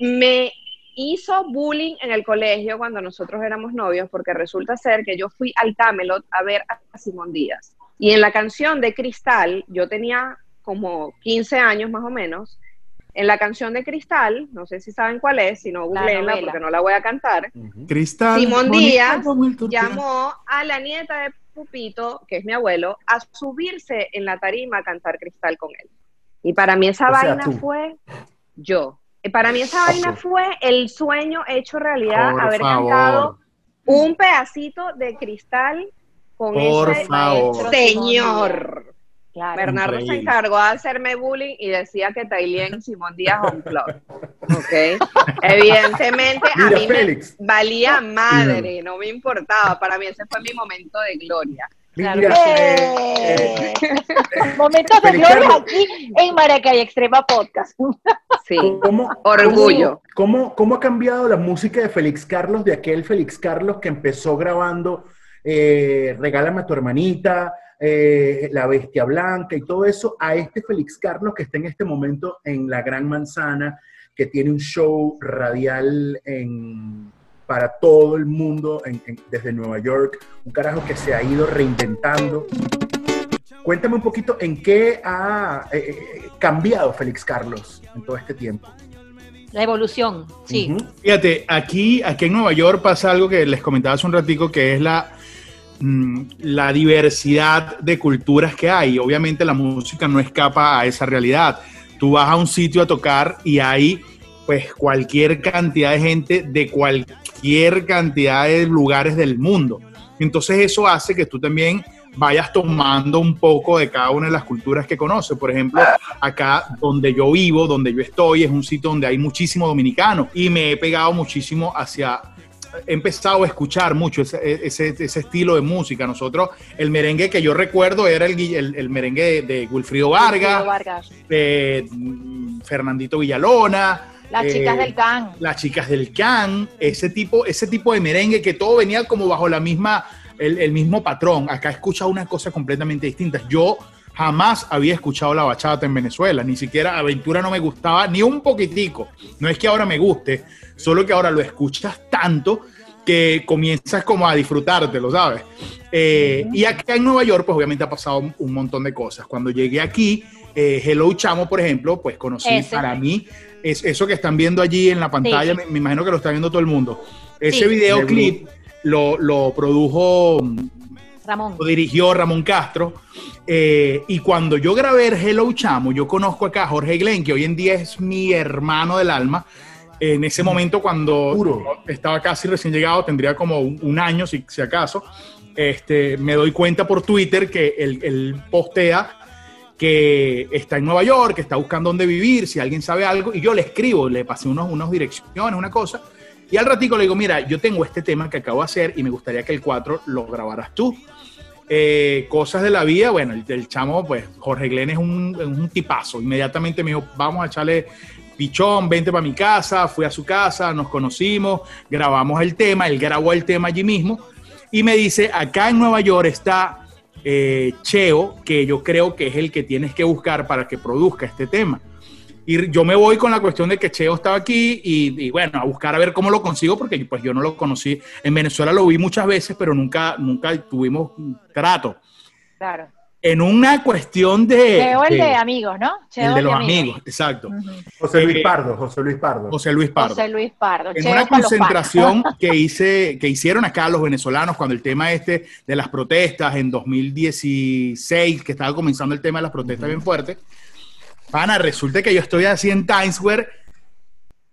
me hizo bullying en el colegio cuando nosotros éramos novios, porque resulta ser que yo fui al Camelot a ver a Simón Díaz. Y en la canción de Cristal, yo tenía como 15 años más o menos, en la canción de Cristal, no sé si saben cuál es, si no, googleenla porque no la voy a cantar. Cristal. Simón Díaz llamó a la nieta de Pupito, que es mi abuelo, a subirse en la tarima a cantar Cristal con él. Y para mí esa vaina fue yo. Para mí esa vaina fue el sueño hecho realidad, haber cantado un pedacito de Cristal con ese señor. Bernardo se encargó de hacerme bullying y decía que Tailien Simón Díaz un club. ¿Ok? Evidentemente a mí me valía madre, no me importaba. Para mí ese fue mi momento de gloria. Claro. Eh, Momentos de gloria aquí en Maracay Extrema Podcast. Sí, orgullo. ¿cómo, cómo, ha cambiado la música de Félix Carlos, de aquel Félix Carlos que empezó grabando eh, Regálame a tu hermanita, eh, La Bestia Blanca y todo eso, a este Félix Carlos que está en este momento en La Gran Manzana, que tiene un show radial para todo el mundo desde Nueva York, un carajo que se ha ido reinventando. Cuéntame un poquito en qué ha eh, eh, cambiado Félix Carlos en todo este tiempo. La evolución, sí. Fíjate, aquí, aquí en Nueva York pasa algo que les comentaba hace un ratico, que es la, la diversidad de culturas que hay. Obviamente la música no escapa a esa realidad. Tú vas a un sitio a tocar y hay pues cualquier cantidad de gente de cualquier cantidad de lugares del mundo. Entonces eso hace que tú también vayas tomando un poco de cada una de las culturas que conoces. Por ejemplo, acá donde yo vivo, donde yo estoy, es un sitio donde hay muchísimo dominicano y me he pegado muchísimo hacia he empezado a escuchar mucho ese, ese, estilo de música. Nosotros, el merengue que yo recuerdo era el, el, merengue de, Wilfrido Vargas, de mm, Fernandito Villalona. Las eh, chicas del can. Las chicas del can, ese tipo, ese tipo de merengue que todo venía como bajo la misma, el, mismo patrón. Acá he escuchado una cosa completamente distinta. Yo jamás había escuchado la bachata en Venezuela, ni siquiera Aventura no me gustaba ni un poquitico. No es que ahora me guste, solo que ahora lo escuchas tanto que comienzas como a disfrutártelo, ¿sabes? Eh, y acá en Nueva York, pues obviamente ha pasado un montón de cosas. Cuando llegué aquí, eh, Hello Chamo, por ejemplo, pues conocí para mí es eso que están viendo allí en la pantalla, me, imagino que lo está viendo todo el mundo. Ese videoclip lo, lo, produjo Ramón. Lo dirigió Ramón Castro. Eh, y cuando yo grabé Hello Chamo, yo conozco acá a Jorge Glenn, que hoy en día es mi hermano del alma en ese momento cuando estaba casi recién llegado, tendría como un, año si, si, acaso, este, me doy cuenta por Twitter que él, postea que está en Nueva York, que está buscando dónde vivir, si alguien sabe algo, y yo le escribo, le pasé unos, unas direcciones, una cosa, y al ratico le digo, mira, yo tengo este tema que acabo de hacer y me gustaría que el 4 lo grabaras tú. Eh, cosas de la vida, bueno, el, chamo, pues Jorge Glenn es un, un, tipazo. Inmediatamente me dijo, vamos a echarle pichón, vente para mi casa, fui a su casa, nos conocimos, grabamos el tema, él grabó el tema allí mismo y me dice, acá en Nueva York está eh, Cheo, que yo creo que es el que tienes que buscar para que produzca este tema. Y yo me voy con la cuestión de que Cheo estaba aquí y, y, bueno, a buscar a ver cómo lo consigo, porque pues yo no lo conocí. En Venezuela lo vi muchas veces, pero nunca, nunca tuvimos trato. Claro en una cuestión de... Cheo el de, amigos, ¿no? el de los amigos, exacto. José Luis eh, Pardo, José Luis Pardo. José Luis Pardo. José Luis Pardo. En una concentración que, hice, que hicieron acá los venezolanos cuando el tema este de las protestas en 2016, que estaba comenzando el tema de las protestas bien fuerte, Pana, resulta que yo estoy así en Times Square,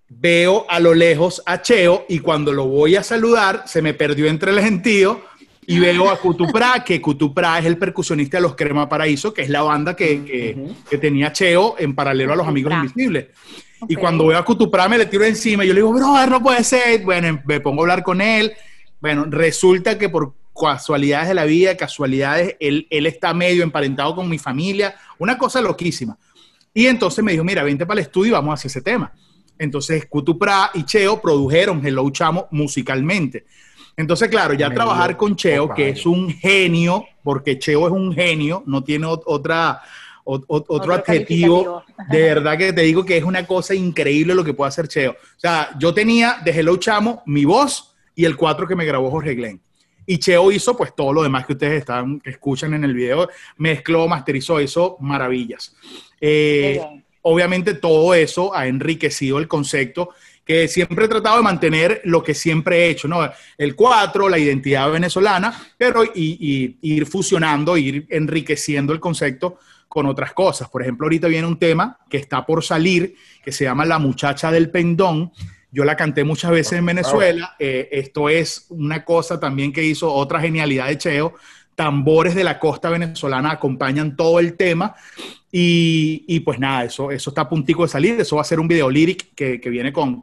veo a lo lejos a Cheo y cuando lo voy a saludar se me perdió entre el gentío y veo a Cutupra, que Cutupra es el percusionista de los Crema Paraíso, que es la banda que, que, tenía Cheo en paralelo a los Amigos Invisibles. Y cuando veo a Cutupra me le tiro encima y yo le digo, brother, no puede ser. Bueno, me pongo a hablar con él. Bueno, resulta que por casualidades de la vida, casualidades, él, él está medio emparentado con mi familia, una cosa loquísima. Y entonces me dijo, mira, vente para el estudio y vamos a hacer ese tema. Entonces, Cutupra y Cheo produjeron Hello Chamo musicalmente. Entonces, claro, ya trabajar con Cheo, que es un genio, porque Cheo es un genio, no tiene otra, otro, adjetivo. De verdad que te digo que es una cosa increíble lo que puede hacer Cheo. O sea, yo tenía de Hello Chamo mi voz y el cuatro que me grabó Jorge Glenn. Y Cheo hizo pues todo lo demás que ustedes están, que escuchan en el video, mezcló, masterizó, hizo maravillas. Eh, obviamente todo eso ha enriquecido el concepto que siempre he tratado de mantener lo que siempre he hecho, ¿no? El cuatro, la identidad venezolana, pero y, ir fusionando, ir enriqueciendo el concepto con otras cosas. Por ejemplo, ahorita viene un tema que está por salir, que se llama La muchacha del pendón. Yo la canté muchas veces en Venezuela. Eh, esto es una cosa también que hizo otra genialidad de Cheo, tambores de la costa venezolana acompañan todo el tema. Y, pues nada, eso, eso está a puntico de salir. Eso va a ser un video lyric que, viene con,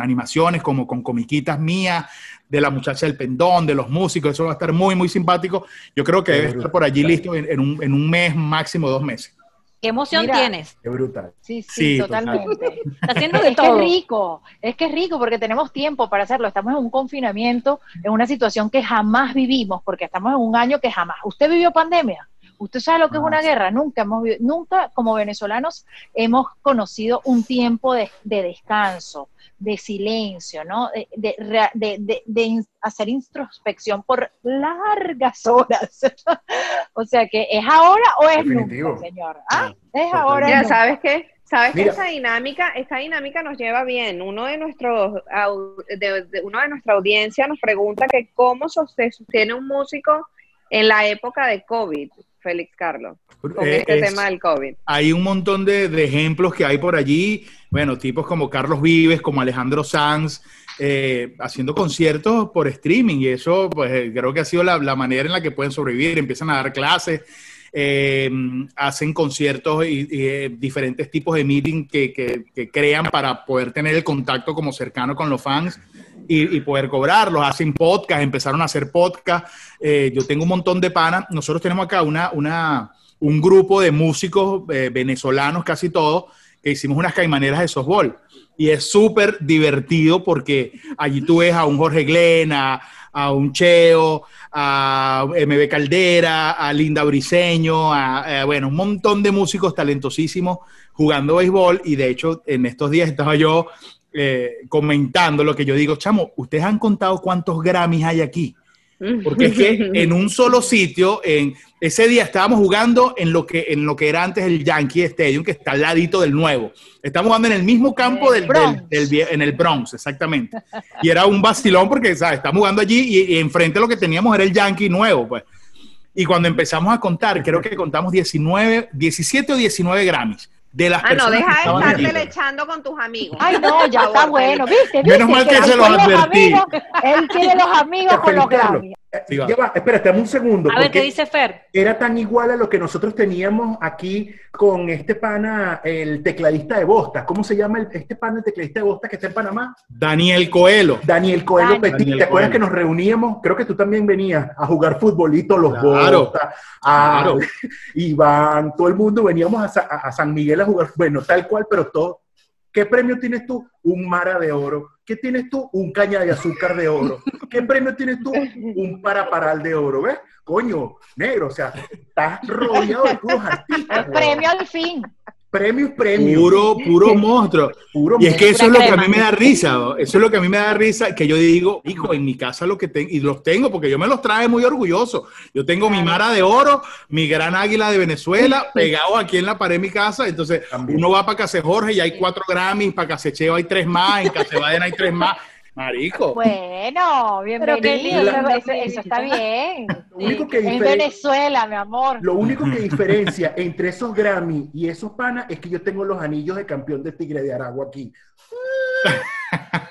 animaciones, como con comiquitas mías, de la muchacha del pendón, de los músicos. Eso va a estar muy, muy simpático. Yo creo que debe estar por allí listo en, un, en un mes, máximo dos meses. ¿Qué emoción tienes? Qué brutal. Sí, sí, totalmente. Está haciendo de es que es rico, es que es rico porque tenemos tiempo para hacerlo. Estamos en un confinamiento, en una situación que jamás vivimos, porque estamos en un año que jamás. ¿Usted vivió pandemia? ¿Usted sabe lo que es una guerra? Nunca hemos nunca como venezolanos hemos conocido un tiempo de, descanso, de silencio, ¿no? De, hacer introspección por largas horas. o sea que es ahora o es nunca, señor. ¿Ah? Es ahora. Ya sabes que sabes que esa dinámica, esta dinámica nos lleva bien. Uno de nuestros de, uno de nuestra audiencia nos pregunta que cómo se sostiene un músico en la época de COVID. Félix Carlos, con eh, este tema del COVID. Hay un montón de, ejemplos que hay por allí, bueno, tipos como Carlos Vives, como Alejandro Sanz, eh, haciendo conciertos por streaming y eso pues eh, creo que ha sido la, manera en la que pueden sobrevivir, empiezan a dar clases. hacen conciertos y, diferentes tipos de meeting que, que, crean para poder tener el contacto como cercano con los fans y, poder cobrarlos. Hacen podcast, empezaron a hacer podcast. Eh, yo tengo un montón de panas. Nosotros tenemos acá una, una, un grupo de músicos eh, venezolanos, casi todos, que hicimos unas caimaneras de softball. Y es súper divertido porque allí tú ves a un Jorge Glena, a un Cheo, a MB Caldera, a Linda Briseño, a, bueno, un montón de músicos talentosísimos jugando béisbol y de hecho en estos días estaba yo eh, comentando lo que yo digo, chamo, ustedes han contado cuántos Grammys hay aquí. Porque es que en un solo sitio, en ese día estábamos jugando en lo que, en lo que era antes el Yankee Stadium, que está al ladito del nuevo. Estamos jugando en el mismo campo del, en el Bronx, exactamente. Y era un vacilón porque, ¿sabes? Estamos jugando allí y, y enfrente lo que teníamos era el Yankee nuevo, pues. Y cuando empezamos a contar, creo que contamos 19, 17 o 19 Grammys de las ah, no, deja de estarte echando con tus amigos. Ay, no, ya está bueno, ¿viste? Menos mal que, se los advertí. él tiene los amigos con los Grammy. Sí, ya va, espérate, un segundo. A ver qué dice Fer. Era tan igual a lo que nosotros teníamos aquí con este pana, el tecladista de Bosta. ¿Cómo se llama el, este pana, el tecladista de Bosta que está en Panamá? Daniel Coelho. Daniel Coelho Petit. ¿Te acuerdas que nos reuníamos? Creo que tú también venías a jugar futbolito, los claro, Bosta, a claro. Iván, todo el mundo veníamos a, a San Miguel a jugar. Bueno, tal cual, pero todo. ¿Qué premio tienes tú? Un Mara de Oro ¿Qué tienes tú? Un caña de azúcar de oro. ¿Qué premio tienes tú? Un paraparal de oro. ¿Ves? Coño, negro, o sea, estás rodeado de puros artistas. El premio al fin. Premio, premio. Puro, puro monstruo. y es que eso es lo que a mí me da risa. Eso es lo que a mí me da risa, que yo digo, hijo, en mi casa lo que tengo, y los tengo porque yo me los traje muy orgulloso. Yo tengo mi Mara de Oro, mi Gran Águila de Venezuela, pegado aquí en la pared de mi casa. Entonces, uno va para Case Jorge y hay cuatro Grammys, para Casecheo hay tres más, en Casebadena hay tres más. Marico. Bueno, bienvenido. Eso, eso, está bien. en Venezuela, mi amor. Lo único que diferencia entre esos Grammy y esos panas es que yo tengo los anillos de campeón de Tigre de Aragua aquí.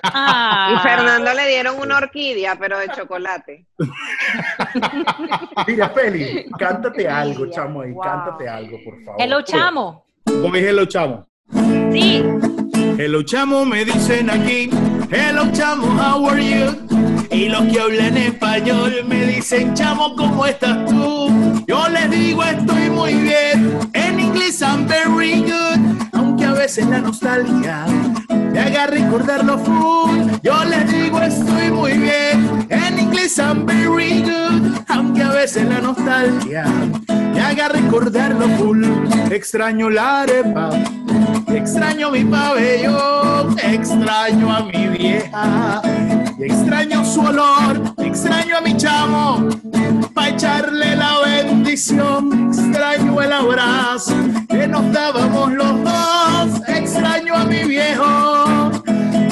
Y Fernando le dieron una orquídea, pero de chocolate. Mira, Feli, cántate algo, chamo, ahí, cántate algo, por favor. Hello, chamo. ¿Cómo es Hello, chamo? Sí. Hello, chamo, me dicen aquí. Hello, chamo, how are you? Y los que hablan español me dicen, chamo, ¿cómo estás tú? Yo les digo, estoy muy bien. En inglés, I'm very good. Aunque a veces la nostalgia me haga recordarlo full. Yo les digo, estoy muy bien. En inglés, I'm very good. Aunque a veces la nostalgia me haga recordarlo full. Extraño la arepa. Extraño mi pabellón, extraño a mi vieja, extraño su olor, extraño a mi chamo, pa' echarle la bendición, extraño el abrazo que nos dábamos los dos, extraño a mi viejo,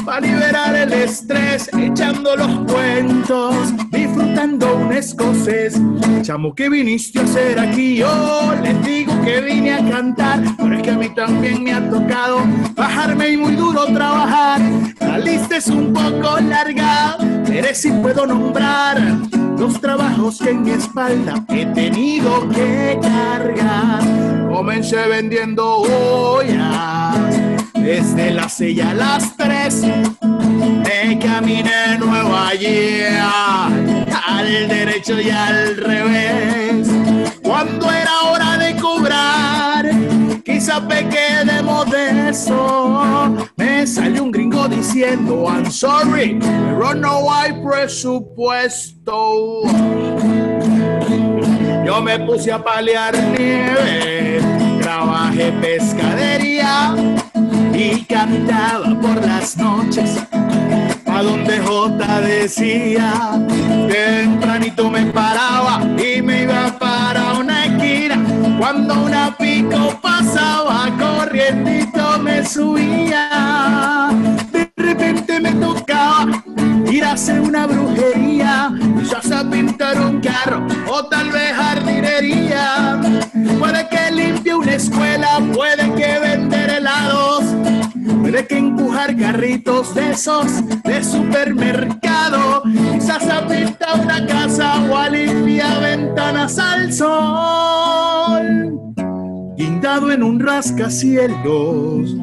para liberar el estrés, echando los cuentos, disfrutando un escocés. Chamo, ¿qué viniste a hacer aquí? Yo les digo que vine a cantar, pero es que a mí también me ha tocado bajarme y muy duro trabajar. La lista es un poco larga, pero si puedo nombrar los trabajos que en mi espalda he tenido que cargar. Comencé vendiendo ollas desde las seis a las tres. Me caminé Nueva York al derecho y al revés. Cuando era hora de cobrar, quizá pequé de modesto. Me salió un gringo diciendo, I'm sorry, pero no hay presupuesto. Yo me puse a palear nieve, trabajé pescadería y cantaba por las noches. A donde J decía, tempranito me paraba y me iba para una esquina. Cuando una pico pasaba, corrientito me subía. De repente me tocaba ir a hacer una brujería, quizás a pintar un carro o tal vez jardinería. Puede que limpie una escuela, puede que empujar carritos de esos de supermercado, quizás a una casa o a limpiar ventanas al sol. Guindado en un rascacielos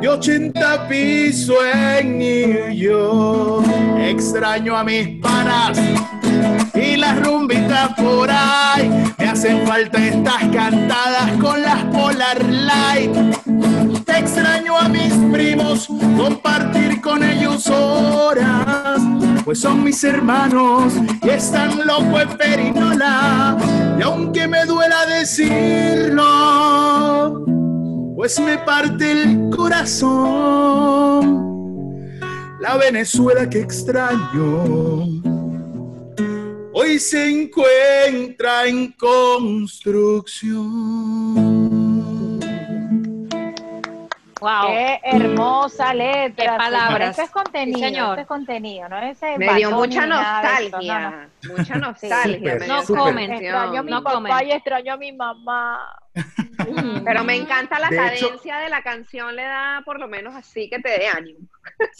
de 80 pisos en New York. Extraño a mis panas y las rumbitas por ahí. Me hacen falta estas cantadas con las Polar Light. Extraño a mis primos, compartir con ellos horas, pues son mis hermanos y están locos en Perinola. Y aunque me duela decirlo, pues me parte el corazón. La Venezuela que extraño hoy se encuentra en construcción. Wow. Qué hermosa letra. Qué palabras. Esto es contenido, Sí, señor. esto es contenido, ¿no? Ese Me dio mucha eso, no, no. nostalgia, mucha nostalgia. No comen. Extraño a mi No papá comen. y extraño a mi mamá. Pero me encanta la De hecho- cadencia de la canción, le da por lo menos así que te dé ánimo.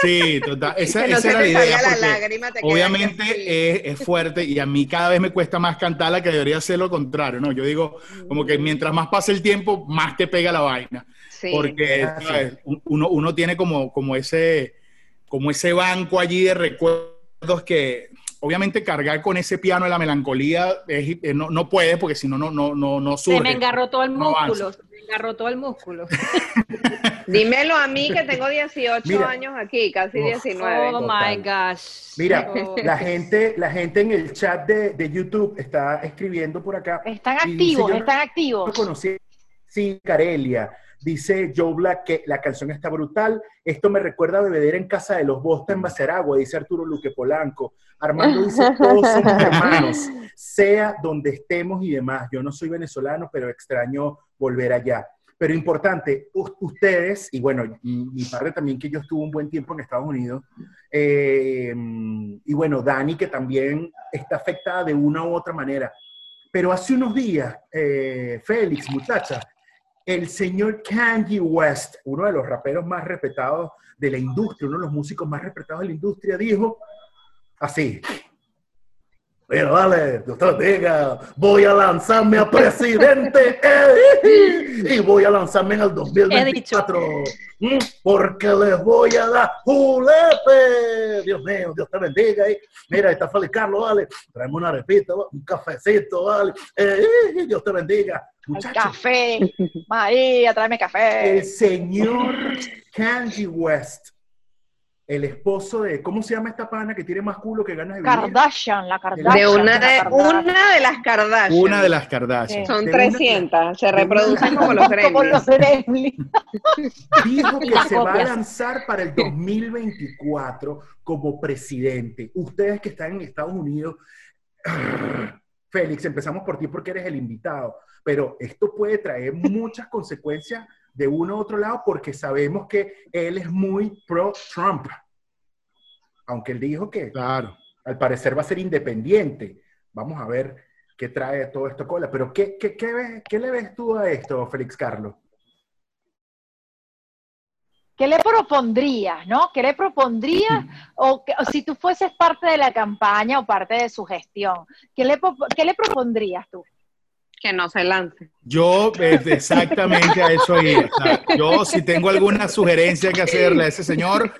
Sí, total. Esa, no esa era la idea. la porque lágrima, obviamente es, es fuerte y a mí cada vez me cuesta más cantarla que debería ser lo contrario, ¿no? Yo digo, como que mientras más pasa el tiempo, más te pega la vaina. Sí. Porque Ah, uno, uno tiene como, como, ese, como ese banco allí de recuerdos que obviamente cargar con ese piano de la melancolía es- no, no puedes porque si no, no, no, no, no surge. Se me engarró todo el No músculo. avanza. Se me engarró todo el músculo. Dímelo a mí que tengo 18 Mira. años aquí, casi Uf. 19. Oh my gosh. Mira, Oh. la gente, la gente en el chat de, de YouTube está escribiendo por acá. Están dice, activos, yo no- están No activos. conocí, sí, Carelia. Dice Joe Black que la canción está brutal. Esto me recuerda a Bebedera en casa de los Bosta en Baceragua, dice Arturo Luque Polanco. Armando dice, todos somos hermanos, sea donde estemos y demás. Yo no soy venezolano, pero extraño volver allá. Pero importante, ustedes, y bueno, y mi padre también, que yo estuve un buen tiempo en Estados Unidos, eh, y bueno, Dani, que también está afectada de una u otra manera. Pero hace unos días, eh, Félix, muchacha, el señor Kanye West, uno de los raperos más respetados de la industria, uno de los músicos más respetados de la industria, dijo así. Pero vale, usted diga, voy a lanzarme a presidente eh, y voy a lanzarme en el 2024 mm, porque les voy a dar julepe. Dios mío, Dios te bendiga. Mira, está Feliz Carlos, vale. Traemos una repita, un cafecito, vale. Eh, Dios te bendiga. Café, María, tráeme café. El señor Kanye West el esposo de, ¿cómo se llama esta pana que tiene más culo que ganas de vivir? Kardashian, la Kardashian. De una de, una de las Kardashian. Una de las Kardashian. Son 300, se reproducen como los gremlins. Dijo que se va a lanzar para el 2024 como presidente. Ustedes que están en Estados Unidos, Félix, empezamos por ti porque eres el invitado, pero esto puede traer muchas consecuencias de uno u otro lado porque sabemos que él es muy pro-Trump. Aunque él dijo que claro. al parecer va a ser independiente. Vamos a ver qué trae todo esto cola. Pero ¿qué, qué, qué, le ves tú a esto, Félix Carlos? ¿Qué le propondrías, no? ¿Qué le propondrías? O, o, si tú fueses parte de la campaña o parte de su gestión, ¿qué le, qué le propondrías tú? Que no se lance. Yo exactamente a eso iba. yo si tengo alguna sugerencia que hacerle a ese señor,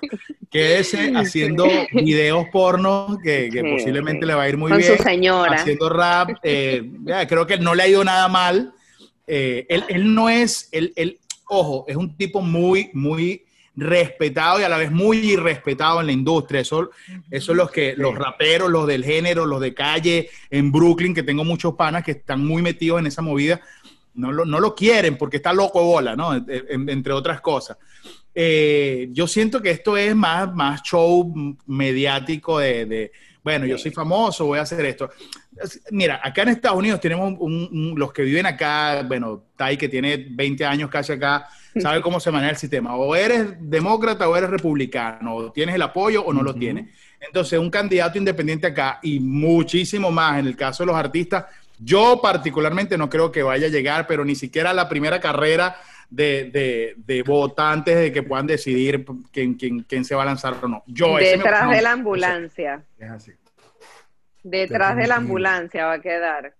quédese haciendo videos porno que, posiblemente le va a ir muy Con bien. Su señora. Haciendo rap. Eh, creo que no le ha ido nada mal. Eh, él, él, no es, él, él, ojo, es un tipo muy, muy respetado y a la vez muy irrespetado en la industria. Eso, eso es los que, los raperos, los del género, los de calle en Brooklyn, que tengo muchos panas que están muy metidos en esa movida, no lo, no lo quieren porque está loco bola, ¿no? entre otras cosas. Eh, yo siento que esto es más, más show mediático de, bueno, yo soy famoso, voy a hacer esto. Mira, acá en Estados Unidos tenemos los que viven acá, bueno, Tai que tiene 20 años casi acá, sabe cómo se maneja el sistema. O eres demócrata o eres republicano, o tienes el apoyo o no lo tienes. Entonces, un candidato independiente acá y muchísimo más en el caso de los artistas, yo particularmente no creo que vaya a llegar, pero ni siquiera a la primera carrera de, de, votantes de que puedan decidir quién, quién, quién, se va a lanzar o no. Yo, Detrás de la ambulancia. Detrás de la ambulancia va a quedar.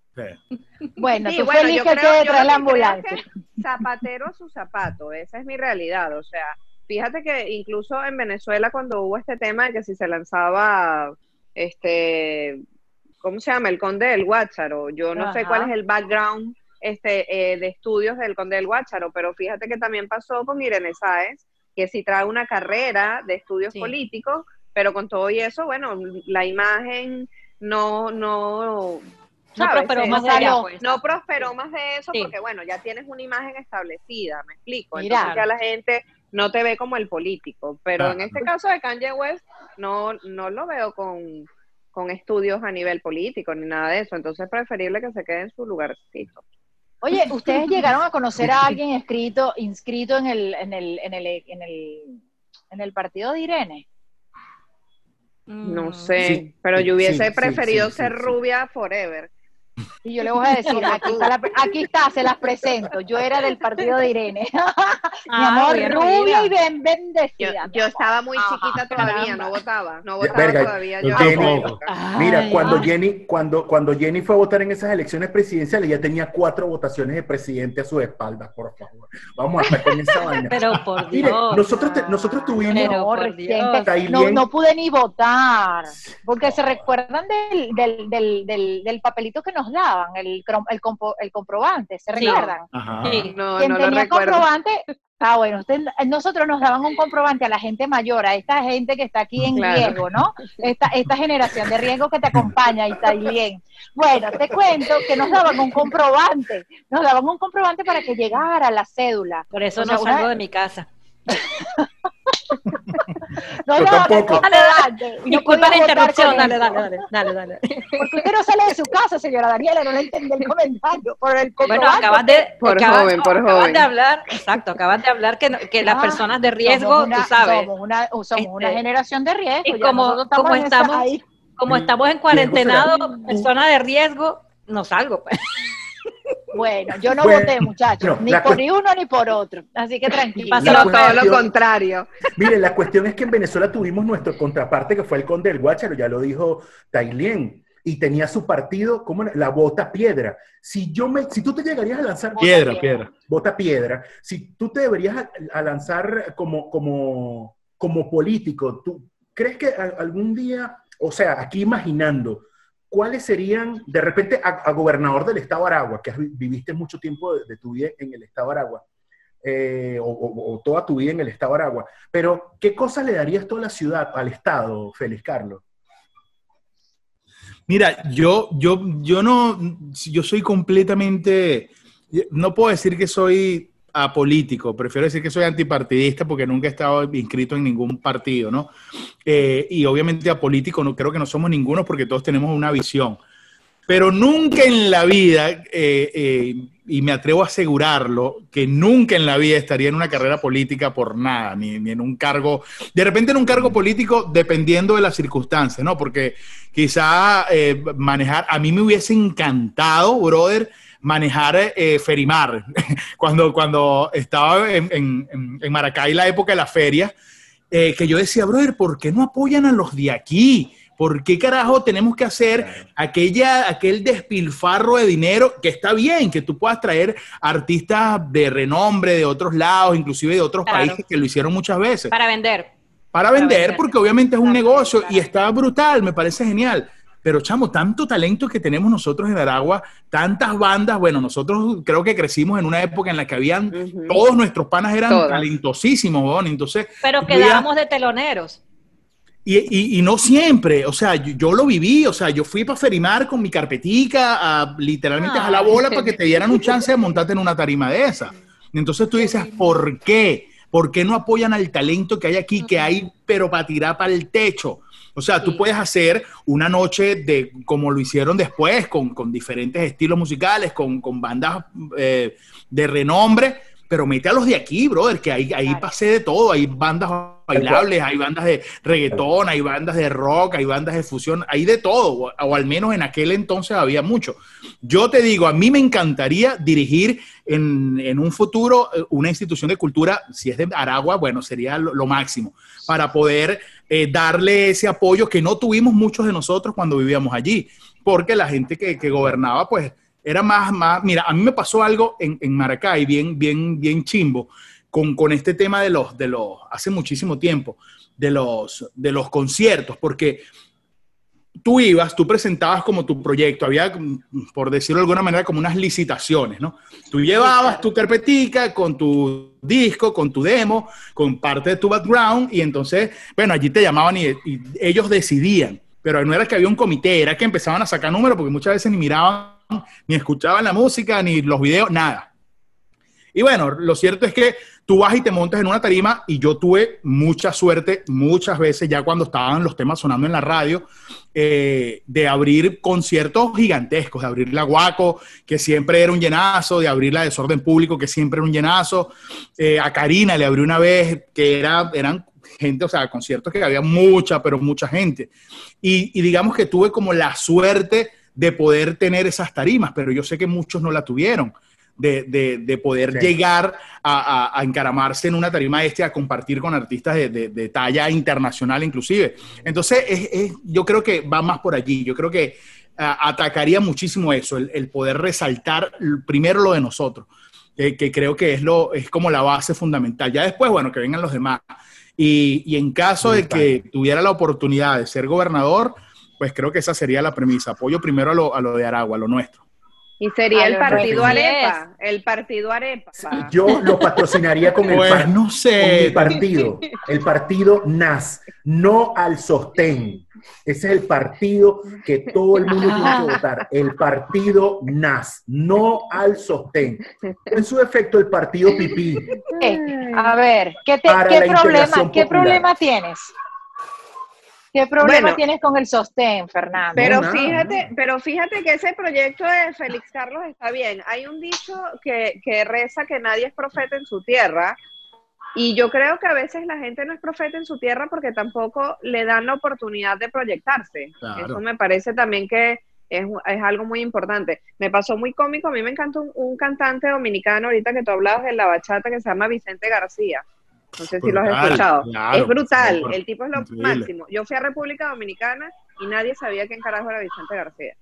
Bueno, tú bueno, yo creo, que detrás de la ambulancia. zapatero a su zapato, esa es mi realidad. O sea, fíjate que incluso en Venezuela cuando hubo este tema de que si se lanzaba, este, ¿cómo se llama? El conde del Guácharo. Yo no sé cuál es el background este, eh, de estudios del conde del Guácharo, pero fíjate que también pasó con Irene Sáez, que si trae una carrera de estudios políticos, pero con todo y eso, bueno, la imagen no, no, no prosperó más de eso. Pues. No prosperó más de eso porque, bueno, ya tienes una imagen establecida, me explico. Entonces ya la gente no te ve como el político. Pero en este caso de Kanye West, no, no lo veo con, estudios a nivel político ni nada de eso. Entonces es preferible que se quede en su lugarcito. Oye, ¿ustedes llegaron a conocer a alguien escrito, inscrito en el, en el, en el, en el, en el partido de Irene? No mm. sé, pero yo hubiese preferido ser rubia forever. Y yo le voy a decir, aquí está, aquí está, se las presento. Yo era del partido de Irene. mi amor, rubia y bien bendecida. Yo, estaba muy chiquita todavía, no votaba. No votaba todavía. Yo mira, cuando Jenny, cuando, cuando Jenny fue a votar en esas elecciones presidenciales, ya tenía cuatro votaciones de presidente a su espalda, por favor. Vamos a estar con esa vaina. Pero por Dios. nosotros, nosotros tuvimos. no, no, pude ni votar. Porque se recuerdan del, del, del, del papelito que nos daban, el, el, el comprobante, ¿se recuerdan? Sí. No, Quien no tenía comprobante, ah, bueno, nosotros nos daban un comprobante a la gente mayor, a esta gente que está aquí en riesgo, ¿no? Esta, esta generación de riesgo que te acompaña y está bien. Bueno, te cuento que nos daban un comprobante, nos daban un comprobante para que llegara la cédula. Por eso no salgo de mi casa. No, no, tampoco. Dale, dale. Disculpa la interrupción, dale, dale, dale, dale, dale. Porque usted no sale de su casa, señora Daniela, no le entendí el comentario. Por el bueno, acabas de, por joven, por acabas de hablar, exacto, acabas de hablar que, que las ah, personas de riesgo, tú sabes. Somos una, somos una este, generación de riesgo. Y como, como estamos, como estamos en cuarentenado, personas de riesgo, no salgo. Pues. Bueno, yo no voté, muchachos, ni por ni uno ni por otro, así que tranquilo. todo lo contrario. Mire, la cuestión es que en Venezuela tuvimos nuestro contraparte que fue el conde del Guácharo, ya lo dijo Tailien, y tenía su partido como la bota piedra. Si yo me, si tú te llegarías a lanzar piedra, piedra, bota piedra, si tú te deberías a, lanzar como, como, como político, ¿tú crees que algún día, o sea, aquí imaginando, ¿cuáles serían, de repente, a, gobernador del estado de Aragua, que viviste mucho tiempo de, tu vida en el estado de Aragua, eh, o, toda tu vida en el estado de Aragua, pero ¿qué cosas le darías toda la ciudad, al estado, Félix Carlos? Mira, yo, yo, yo no, yo soy completamente, no puedo decir que soy apolítico, prefiero decir que soy antipartidista porque nunca he estado inscrito en ningún partido, ¿no? Eh, y obviamente apolítico no creo que no somos ninguno porque todos tenemos una visión. Pero nunca en la vida, eh, eh, y me atrevo a asegurarlo, que nunca en la vida estaría en una carrera política por nada, ni, ni, en un cargo, de repente en un cargo político dependiendo de las circunstancias, ¿no? Porque quizá manejar, a mí me hubiese encantado, brother, manejar eh, Ferimar. cuando, cuando estaba en, en, en, Maracay, la época de la feria, eh, que yo decía, brother, ¿por qué no apoyan a los de aquí? ¿Por qué carajo tenemos que hacer aquella, aquel despilfarro de dinero? Que está bien, que tú puedas traer artistas de renombre de otros lados, inclusive de otros países que lo hicieron muchas veces. Para vender. Para, vender, porque obviamente es un negocio y está brutal, me parece genial. Pero, chamo, tanto talento que tenemos nosotros en Aragua, tantas bandas. Bueno, nosotros creo que crecimos en una época en la que habían, todos nuestros panas eran talentosísimos, ¿no? Entonces. Pero quedábamos de teloneros. Y, y, no siempre, o sea, yo, lo viví, o sea, yo fui para Ferimar con mi carpetica, a, literalmente a la bola para que te dieran un chance de montarte en una tarima de esa. Entonces tú dices, ¿por qué? ¿Por qué no apoyan al talento que hay aquí, que hay, pero para tirar para el techo? O sea, tú puedes hacer una noche de como lo hicieron después, con, diferentes estilos musicales, con, bandas eh, de renombre, pero mete a los de aquí, brother, que ahí, ahí pasé de todo. Hay bandas bailables, hay bandas de reggaetón, hay bandas de rock, hay bandas de fusión, hay de todo, o, al menos en aquel entonces había mucho. Yo te digo, a mí me encantaría dirigir en, un futuro eh, una institución de cultura, si es de Aragua, bueno, sería lo máximo, para poder eh, darle ese apoyo que no tuvimos muchos de nosotros cuando vivíamos allí, porque la gente que, gobernaba, pues, era más, más, mira, a mí me pasó algo en, en Maracay, bien, bien, bien chimbo, con, con, este tema de los, de los, hace muchísimo tiempo, de los, de los conciertos, porque tú ibas, tú presentabas como tu proyecto, había, por decirlo de alguna manera, como unas licitaciones, ¿no? Tú llevabas tu carpetica con tu disco, con tu demo, con parte de tu background, y entonces, bueno, allí te llamaban y, ellos decidían, pero no era que había un comité, era que empezaban a sacar números, porque muchas veces ni miraban, ni escuchaban la música, ni los videos, nada. Y bueno, lo cierto es que tú vas y te montas en una tarima y yo tuve mucha suerte muchas veces ya cuando estaban los temas sonando en la radio eh, de abrir conciertos gigantescos, de abrir la Guaco, que siempre era un llenazo, de abrir la Desorden Público, que siempre era un llenazo. Eh, a Karina le abrí una vez, que era, eran gente, o sea, conciertos que había mucha, pero mucha gente. Y, y digamos que tuve como la suerte de poder tener esas tarimas, pero yo sé que muchos no la tuvieron de, poder llegar a, encaramarse en una tarima este, a compartir con artistas de, talla internacional inclusive. Entonces, yo creo que va más por allí. Yo creo que atacaría muchísimo eso, el, poder resaltar primero lo de nosotros, que, creo que es, lo, es como la base fundamental. Ya después, bueno, que vengan los demás. Y, en caso de que tuviera la oportunidad de ser gobernador, pues creo que esa sería la premisa. Apoyo primero a lo, a lo de Aragua, a lo nuestro. Y sería el partido Arepa, el partido Arepa. Yo lo patrocinaría con el pues, no sé. mi partido, el partido NAS, no al sostén. Ese es el partido que todo el mundo tiene que votar, el partido NAS, no al sostén. En su efecto, el partido pipí. Eh, a ver, ¿qué, problema, ¿qué problema tienes? ¿Qué problema tienes con el sostén, Fernando? Pero fíjate, pero fíjate que ese proyecto de Félix Carlos está bien. Hay un dicho que, que reza que nadie es profeta en su tierra. Y yo creo que a veces la gente no es profeta en su tierra porque tampoco le dan la oportunidad de proyectarse. Eso me parece también que es, es, algo muy importante. Me pasó muy cómico, a mí me encanta un, cantante dominicano ahorita que tú hablabas de la bachata que se llama Vicente García. No sé si lo has escuchado. es brutal, el tipo es lo máximo. Yo fui a República Dominicana y nadie sabía quién carajo era Vicente García.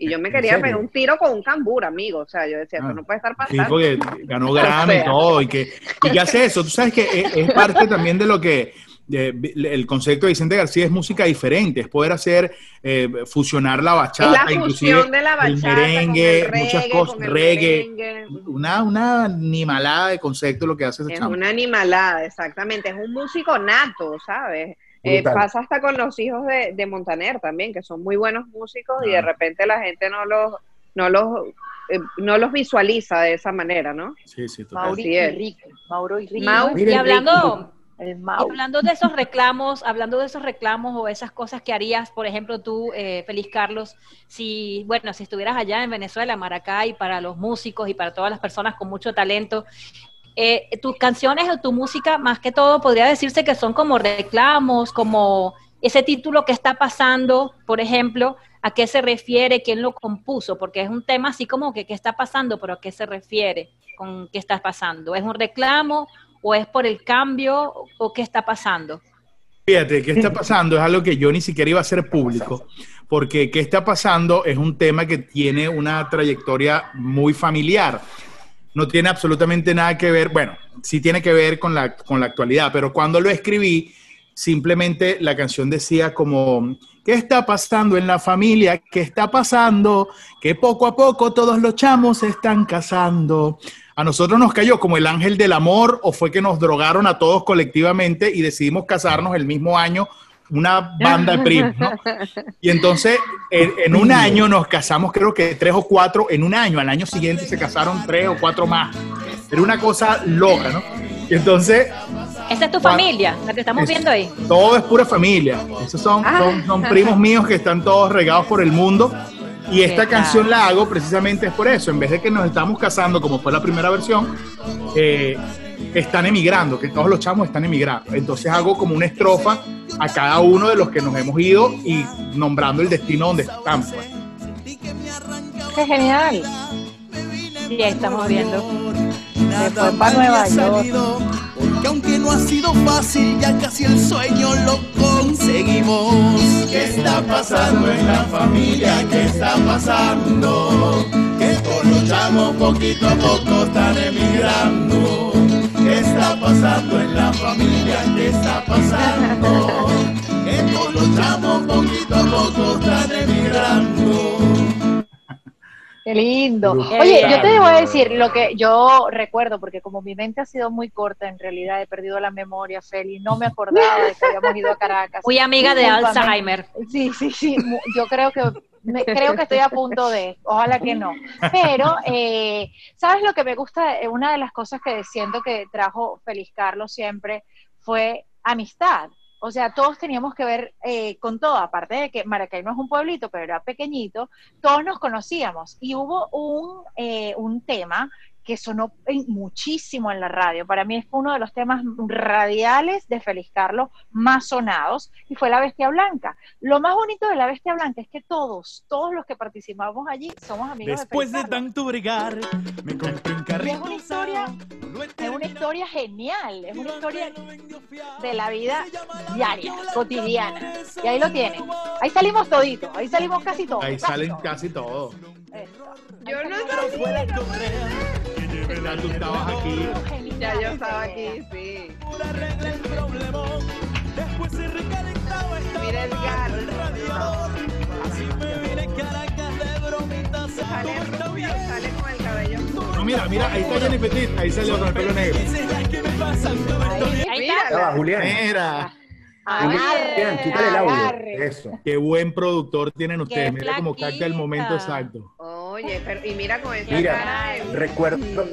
Y yo me quería pegar un tiro con un cambur, amigo. O sea, yo decía, esto ah, no puede estar pasando. Sí, porque ganó Grammy y todo. Y que, y que hace eso. Tú sabes que es parte también de lo que el concepto de Vicente García es música diferente, es poder hacer, eh, fusionar la bachata, la inclusive de la bachata, el merengue, muchas cosas, reggae, una, una animalada de concepto lo que hace ese Es una animalada, exactamente, es un músico nato, ¿sabes? Eh, pasa hasta con los hijos de, Montaner también, que son muy buenos músicos y de repente la gente no los, no los, eh, no los visualiza de esa manera, ¿no? Sí, sí, Mauro y Ricky. Mauro y Ricky. y hablando... Hablando de esos reclamos, hablando de esos reclamos o esas cosas que harías, por ejemplo, tú, eh, Feliz Carlos, si, bueno, si estuvieras allá en Venezuela, Maracay, para los músicos y para todas las personas con mucho talento, eh, tus canciones o tu música, más que todo, podría decirse que son como reclamos, como ese título que está pasando, por ejemplo, a qué se refiere, quién lo compuso, porque es un tema así como que qué está pasando, pero a qué se refiere con qué está pasando. ¿Es un reclamo o es por el cambio o qué está pasando? Fíjate, ¿qué está pasando? Es algo que yo ni siquiera iba a hacer público, porque ¿qué está pasando? Es un tema que tiene una trayectoria muy familiar. No tiene absolutamente nada que ver, bueno, sí tiene que ver con la, con la actualidad, pero cuando lo escribí, simplemente la canción decía como, ¿qué está pasando en la familia? ¿Qué está pasando? Que poco a poco todos los chamos se están casando a nosotros nos cayó como el ángel del amor o fue que nos drogaron a todos colectivamente y decidimos casarnos el mismo año una banda de primos, ¿no? Y entonces en, un año nos casamos, creo que tres o cuatro en un año. Al año siguiente se casaron tres o cuatro más. Era una cosa loca, ¿no? Y entonces... Esa es tu familia, la que estamos viendo ahí. Todo es pura familia. Esos son, son, son primos míos que están todos regados por el mundo y esta canción la hago precisamente es por eso. En vez de que nos estamos casando, como fue la primera versión, eh, están emigrando, que todos los chamos están emigrando. Entonces hago como una estrofa a cada uno de los que nos hemos ido y nombrando el destino donde estamos. ¡Qué genial! Sí, estamos viendo. Después para Nueva York que aunque no ha sido fácil, ya casi el sueño lo conseguimos. ¿Qué está pasando en la familia? ¿Qué está pasando? Que todos luchamos poquito a poco, están emigrando. ¿Qué está pasando en la familia? ¿Qué está pasando? Que todos luchamos poquito a poco, están emigrando. Qué lindo. Oye, yo te debo decir lo que yo recuerdo, porque como mi mente ha sido muy corta, en realidad he perdido la memoria, Feli, no me acordaba de que habíamos ido a Caracas. Muy amiga de Alzheimer. Sí, sí, sí, yo creo que creo que estoy a punto de, ojalá que no. Pero, eh, ¿sabes lo que me gusta? Una de las cosas que siento que trajo Feliz Carlos siempre fue amistad. O sea, todos teníamos que ver eh, con todo, aparte de que Maracay no es un pueblito, pero era pequeñito, todos nos conocíamos. Y hubo un, eh, un tema que sonó muchísimo en la radio. Para mí es uno de los temas radiales de Feliz Carlos más sonados y fue La Bestia Blanca. Lo más bonito de La Bestia Blanca es que todos, todos los que participamos allí somos amigos Después de Después de tanto bregar, me. Es una historia, es una historia genial, es una historia de la vida diaria, cotidiana. Y ahí lo tienen. Ahí salimos toditos, ahí salimos casi todos. Ahí salen casi todos. Yo no sabía. Ya tú estabas aquí. Ya yo estaba aquí, sí. Después se recalentaba Mira el gato. Así me vine Caracas de bromitas. Sale, sale con el cabello. No, mira, mira, ahí está Jenny Petit, ahí salió con el pelo negro. Ahí está. Julián. Mira. Quítale el audio. Eso. Qué buen productor tienen ustedes. Mira cómo capta el momento exacto. Oye, pero, y mira con esa mira, cara recuerdo,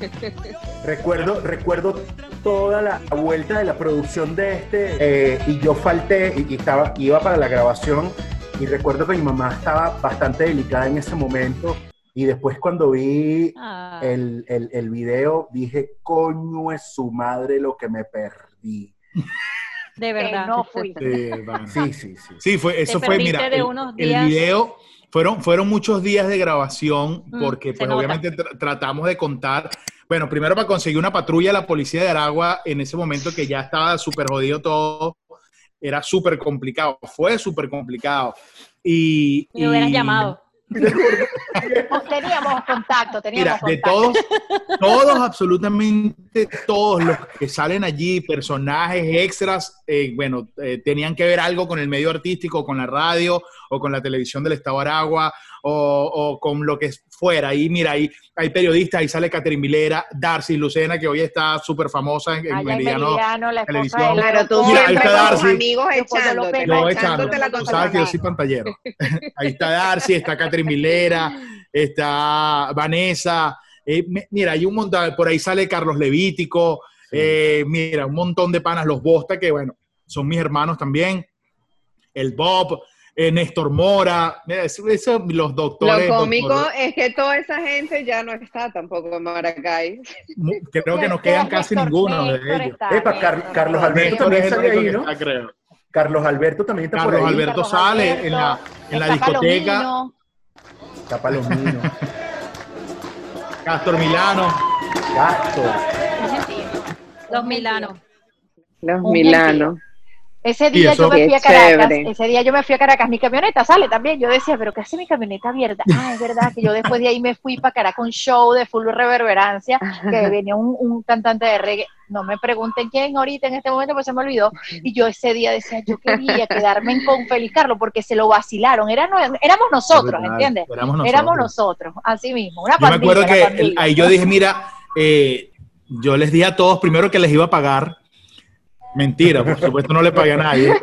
recuerdo, recuerdo toda la vuelta de la producción de este eh, y yo falté y, estaba, iba para la grabación y recuerdo que mi mamá estaba bastante delicada en ese momento y después cuando vi Ah. el, el, el video dije, coño es su madre lo que me perdí. De verdad. no fui. Sí. Sí, sí, sí. Sí, fue, eso Te fue, mira, de el, unos el días. video fueron, fueron muchos días de grabación Mm, porque pues nota. obviamente tra- tratamos de contar, bueno, primero para conseguir una patrulla de la policía de Aragua en ese momento que ya estaba súper jodido todo, era súper complicado, fue súper complicado. Y, Me hubieras y- llamado. Teníamos contacto, teníamos Mira, de todos, todos, absolutamente todos los que salen allí, personajes, extras, eh, bueno, eh, tenían que ver algo con el medio artístico, con la radio, o con la televisión del Estado de Aragua, o, o con lo que fuera. Ahí, mira, ahí hay periodistas, ahí sale Catherine Vilera, Darcy Lucena, que hoy está súper famosa en, en Meridiano. Meridiano, la esposa Televisión. de Claro, tú Mira, ahí está Darcy. amigos echándote. Yo echándote la tú sabes que yo soy pantallero. Ahí está Darcy, está Catherine Vilera, está Vanessa. eh, mira, hay un montón, por ahí sale Carlos Levítico, eh, mira, un montón de panas, los Bosta, que bueno, son mis hermanos también, el Bob, eh, Néstor Mora, eso, eso, los doctores. Lo cómico doctores, es que toda esa gente ya no está tampoco en Maracay. creo que nos quedan casi ninguno de ellos. está, Epa, Néstor Car- está. Carlos Alberto Néstor también es sale ahí, ¿no? está, creo. Carlos Alberto también está Carlos por ahí. Alberto Carlos sale Alberto, en la, en la discoteca, Palomino. Está Palomino. Castor Milano. Gentío. Los Milanos. Los milanos. Ese día yo me fui a Caracas, chévere. ese día yo me fui a Caracas, mi camioneta sale también, yo decía, pero ¿qué hace mi camioneta abierta? Ah, es verdad que yo después de ahí me fui para Caracas, un show de full reverberancia, que venía un, un cantante de reggae, no me pregunten quién ahorita en este momento, pues se me olvidó, y yo ese día decía, yo quería quedarme en con Feliz Carlos, porque se lo vacilaron, Era, éramos nosotros, ¿entiendes? Éramos nosotros. Éramos nosotros, así mismo, una Yo me pandilla, acuerdo una que ahí yo dije, mira, eh, yo les di a todos primero que les iba a pagar. Mentira, por supuesto no le pagué a nadie.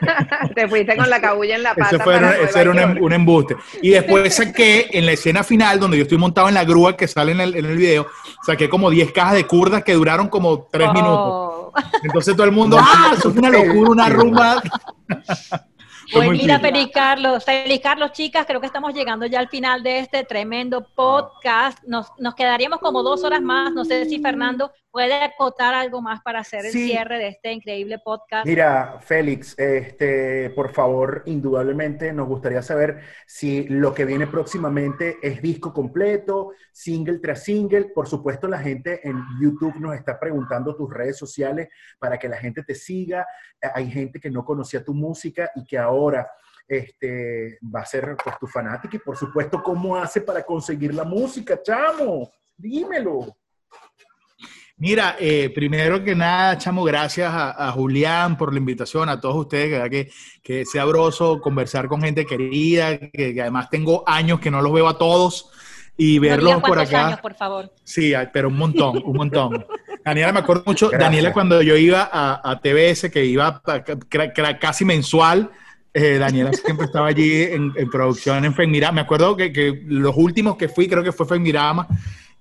Te fuiste con la cabulla en la pata. Ese, fue, para ese era un, em- un embuste. Y después saqué en la escena final, donde yo estoy montado en la grúa que sale en el, en el video, saqué como 10 cajas de curdas que duraron como 3 minutos. Entonces todo el mundo, ¡ah! Eso fue una locura, una rumba. Muy Mira, feliz Carlos, feliz Carlos, chicas, creo que estamos llegando ya al final de este tremendo podcast. Nos, nos quedaríamos como dos horas más. No sé si Fernando puede acotar algo más para hacer el Sí. cierre de este increíble podcast. Mira, Félix, este, por favor, indudablemente nos gustaría saber si lo que viene próximamente es disco completo, single tras single. Por supuesto, la gente en YouTube nos está preguntando tus redes sociales para que la gente te siga. Hay gente que no conocía tu música y que ahora este, va a ser pues, tu fanática. Y por supuesto, ¿cómo hace para conseguir la música, chamo? Dímelo. Mira, eh, primero que nada, chamo, gracias a, a Julián por la invitación, a todos ustedes, que, verdad que, que es sabroso conversar con gente querida, que, que además tengo años que no los veo a todos y verlos por cuántos acá. años, por favor. Sí, pero un montón, un montón. Daniela, me acuerdo mucho, Gracias. Daniela, cuando yo iba a, a TBS, que iba a- casi mensual, eh, Daniela siempre estaba allí en, en producción en Fenmirama. Me acuerdo que, que los últimos que fui, creo que fue Fenmirama,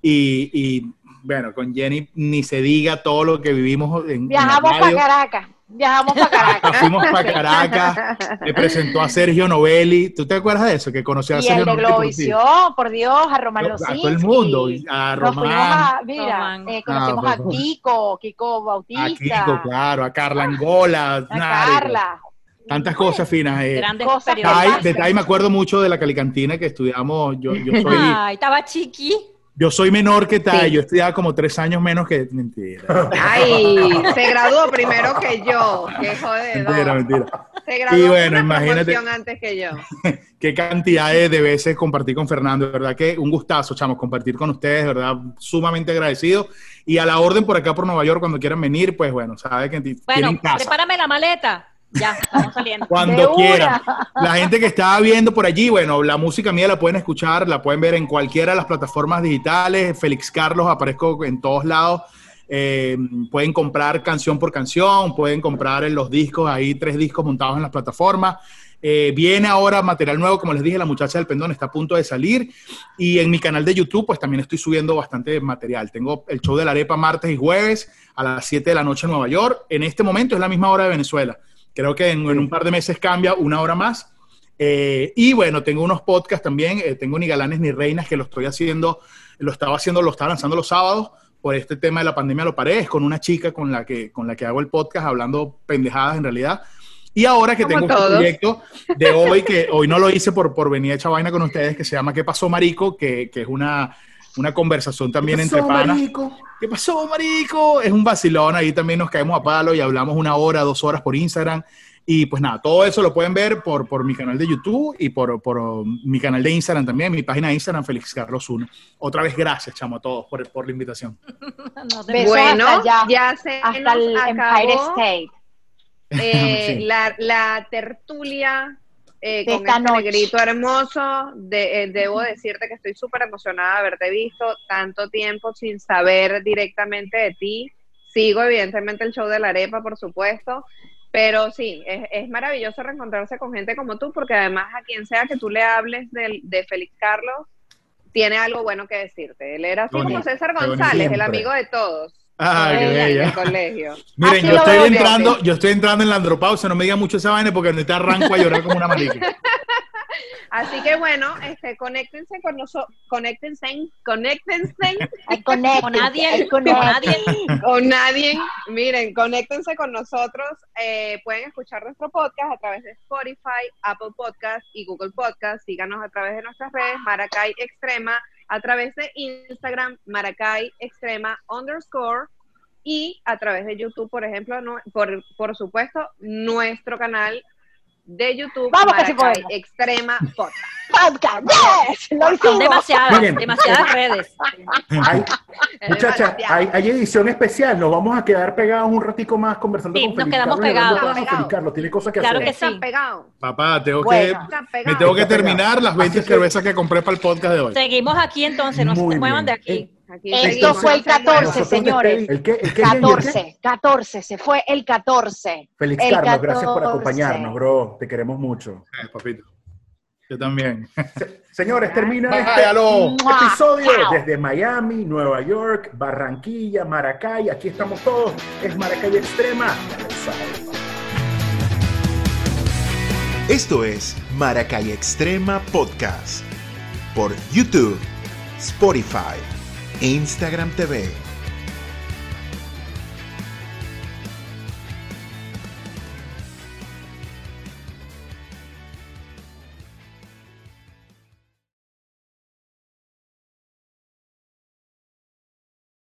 y, y bueno, con Jenny ni se diga todo lo que vivimos en, Viajamos para. Caracas, viajamos para Caracas. Fuimos para Caracas, me presentó a Sergio Novelli. ¿Tú te acuerdas de eso? Que conoció a Y Sergio el de. Globovisión, por Dios, a Román A Losinski. todo el mundo, a Nos fuimos Román. a, mira, eh, conocimos Ah, a pues, Kiko, Kiko Bautista, A Kiko, claro, a Carla Angola, a Nari, Carla. tantas cosas finas. eh. Grandes Cosas de Tai me acuerdo mucho de la calicantina que estudiamos. Yo, yo, soy, Ay, estaba chiqui. Yo soy menor que Tai, Sí. yo estudiaba como tres años menos que. Mentira. Ay, se graduó primero que yo. Qué Mentira, jodedor. mentira. Se graduó Y bueno, una imagínate. antes que yo. Qué cantidad de, de veces compartí con Fernando, de verdad que un gustazo, chamos, compartir con ustedes, de verdad, sumamente agradecido. Y a la orden por acá por Nueva York, cuando quieran venir, pues bueno, sabe que Bueno, tienen casa. prepárame la maleta. Ya, estamos saliendo. Cuando quieran. La gente que está viendo por allí, bueno, la música mía la pueden escuchar, la pueden ver en cualquiera de las plataformas digitales. Félix Carlos aparezco en todos lados. Eh, pueden comprar canción por canción, pueden comprar en los discos, ahí tres discos montados en las plataformas. Eh, viene ahora material nuevo, como les dije, La Muchacha del Pendón está a punto de salir. Y en mi canal de YouTube, pues también estoy subiendo bastante material. Tengo el show de la arepa martes y jueves a las 7 de la noche en Nueva York. En este momento es la misma hora de Venezuela. Creo que en, en un par de meses cambia una hora más. Eh, y bueno, tengo unos podcasts también. eh, tengo Ni Galanes ni Reinas que lo estoy haciendo, lo estaba haciendo, lo estaba lanzando los sábados. Por este tema de la pandemia lo paré. Es con una chica con la que, con la que hago el podcast hablando pendejadas en realidad. Y ahora que Como tengo este todos. proyecto de hoy, que hoy no lo hice por, por venir a echar vaina con ustedes, que se llama ¿Qué pasó, Marico? Que, que es una, una conversación también entre panas. ¿Qué pasó, marico? Es un vacilón, ahí también nos caemos a palo y hablamos una hora, dos horas por Instagram. Y pues nada, todo eso lo pueden ver por, por mi canal de YouTube y por, por um, mi canal de Instagram también, mi página de Instagram, Félix Carlos 1. Otra vez, gracias, chamo, a todos por, por la invitación. No te- Besos Bueno, hasta allá, ya se hasta nos el Empire acabó State. eh, Sí. la, la tertulia eh, De con esta este noche. negrito hermoso. De- eh, debo decirte que estoy súper emocionada de haberte visto tanto tiempo sin saber directamente de ti. Sigo evidentemente el show de la arepa, por supuesto. Pero sí, es, es maravilloso reencontrarse con gente como tú, porque además a quien sea que tú le hables del- de, Félix Carlos, tiene algo bueno que decirte. Él era así como César. González, el amigo de todos. Ah, qué en el bella. colegio. Miren, Así yo estoy entrando, yo estoy entrando en la andropausia, no me digan mucho esa vaina porque ahorita arranco a llorar como una marica. Así que bueno, este, conéctense con nosotros, conéctense, conéctense Con nadie, con nadie. con nadie. Miren, conéctense con nosotros. eh, pueden escuchar nuestro podcast a través de Spotify, Apple Podcast y Google Podcast. Síganos a través de nuestras redes, Maracay Extrema, a través de Instagram, Maracay Extrema underscore. Y a través de YouTube, por ejemplo, no- por, por supuesto, nuestro canal de YouTube, Vamos que sí podemos. Extrema Podcast. Podcast, yes, lo Son hicimos. demasiadas, Miren. demasiadas redes. Hay, muchachas, hay, hay edición especial. Nos vamos a quedar pegados un ratico más conversando Sí, con nos quedamos pegados. con Felipe Carlos tiene cosas que Claro hacer. que Está sí. pegado. Papá, tengo Bueno. que, me tengo que terminar las 20 Así que- cervezas que compré para el podcast de hoy. Seguimos aquí entonces, no se muevan de aquí. Aquí Esto fue el No se muevan. 14, Nosotros señores. ¿El qué? ¿El qué? ¿El qué? 14, 14, se fue el 14. Félix El Carlos, gracias por 14. acompañarnos, bro. Te queremos mucho. Eh, papito. Yo también. Señores, termina Bye, este episodio Chao. desde Miami, Nueva York, Barranquilla, Maracay. Aquí estamos todos. Es Maracay Extrema. Esto es Maracay Extrema Podcast por YouTube, Spotify Instagram TV.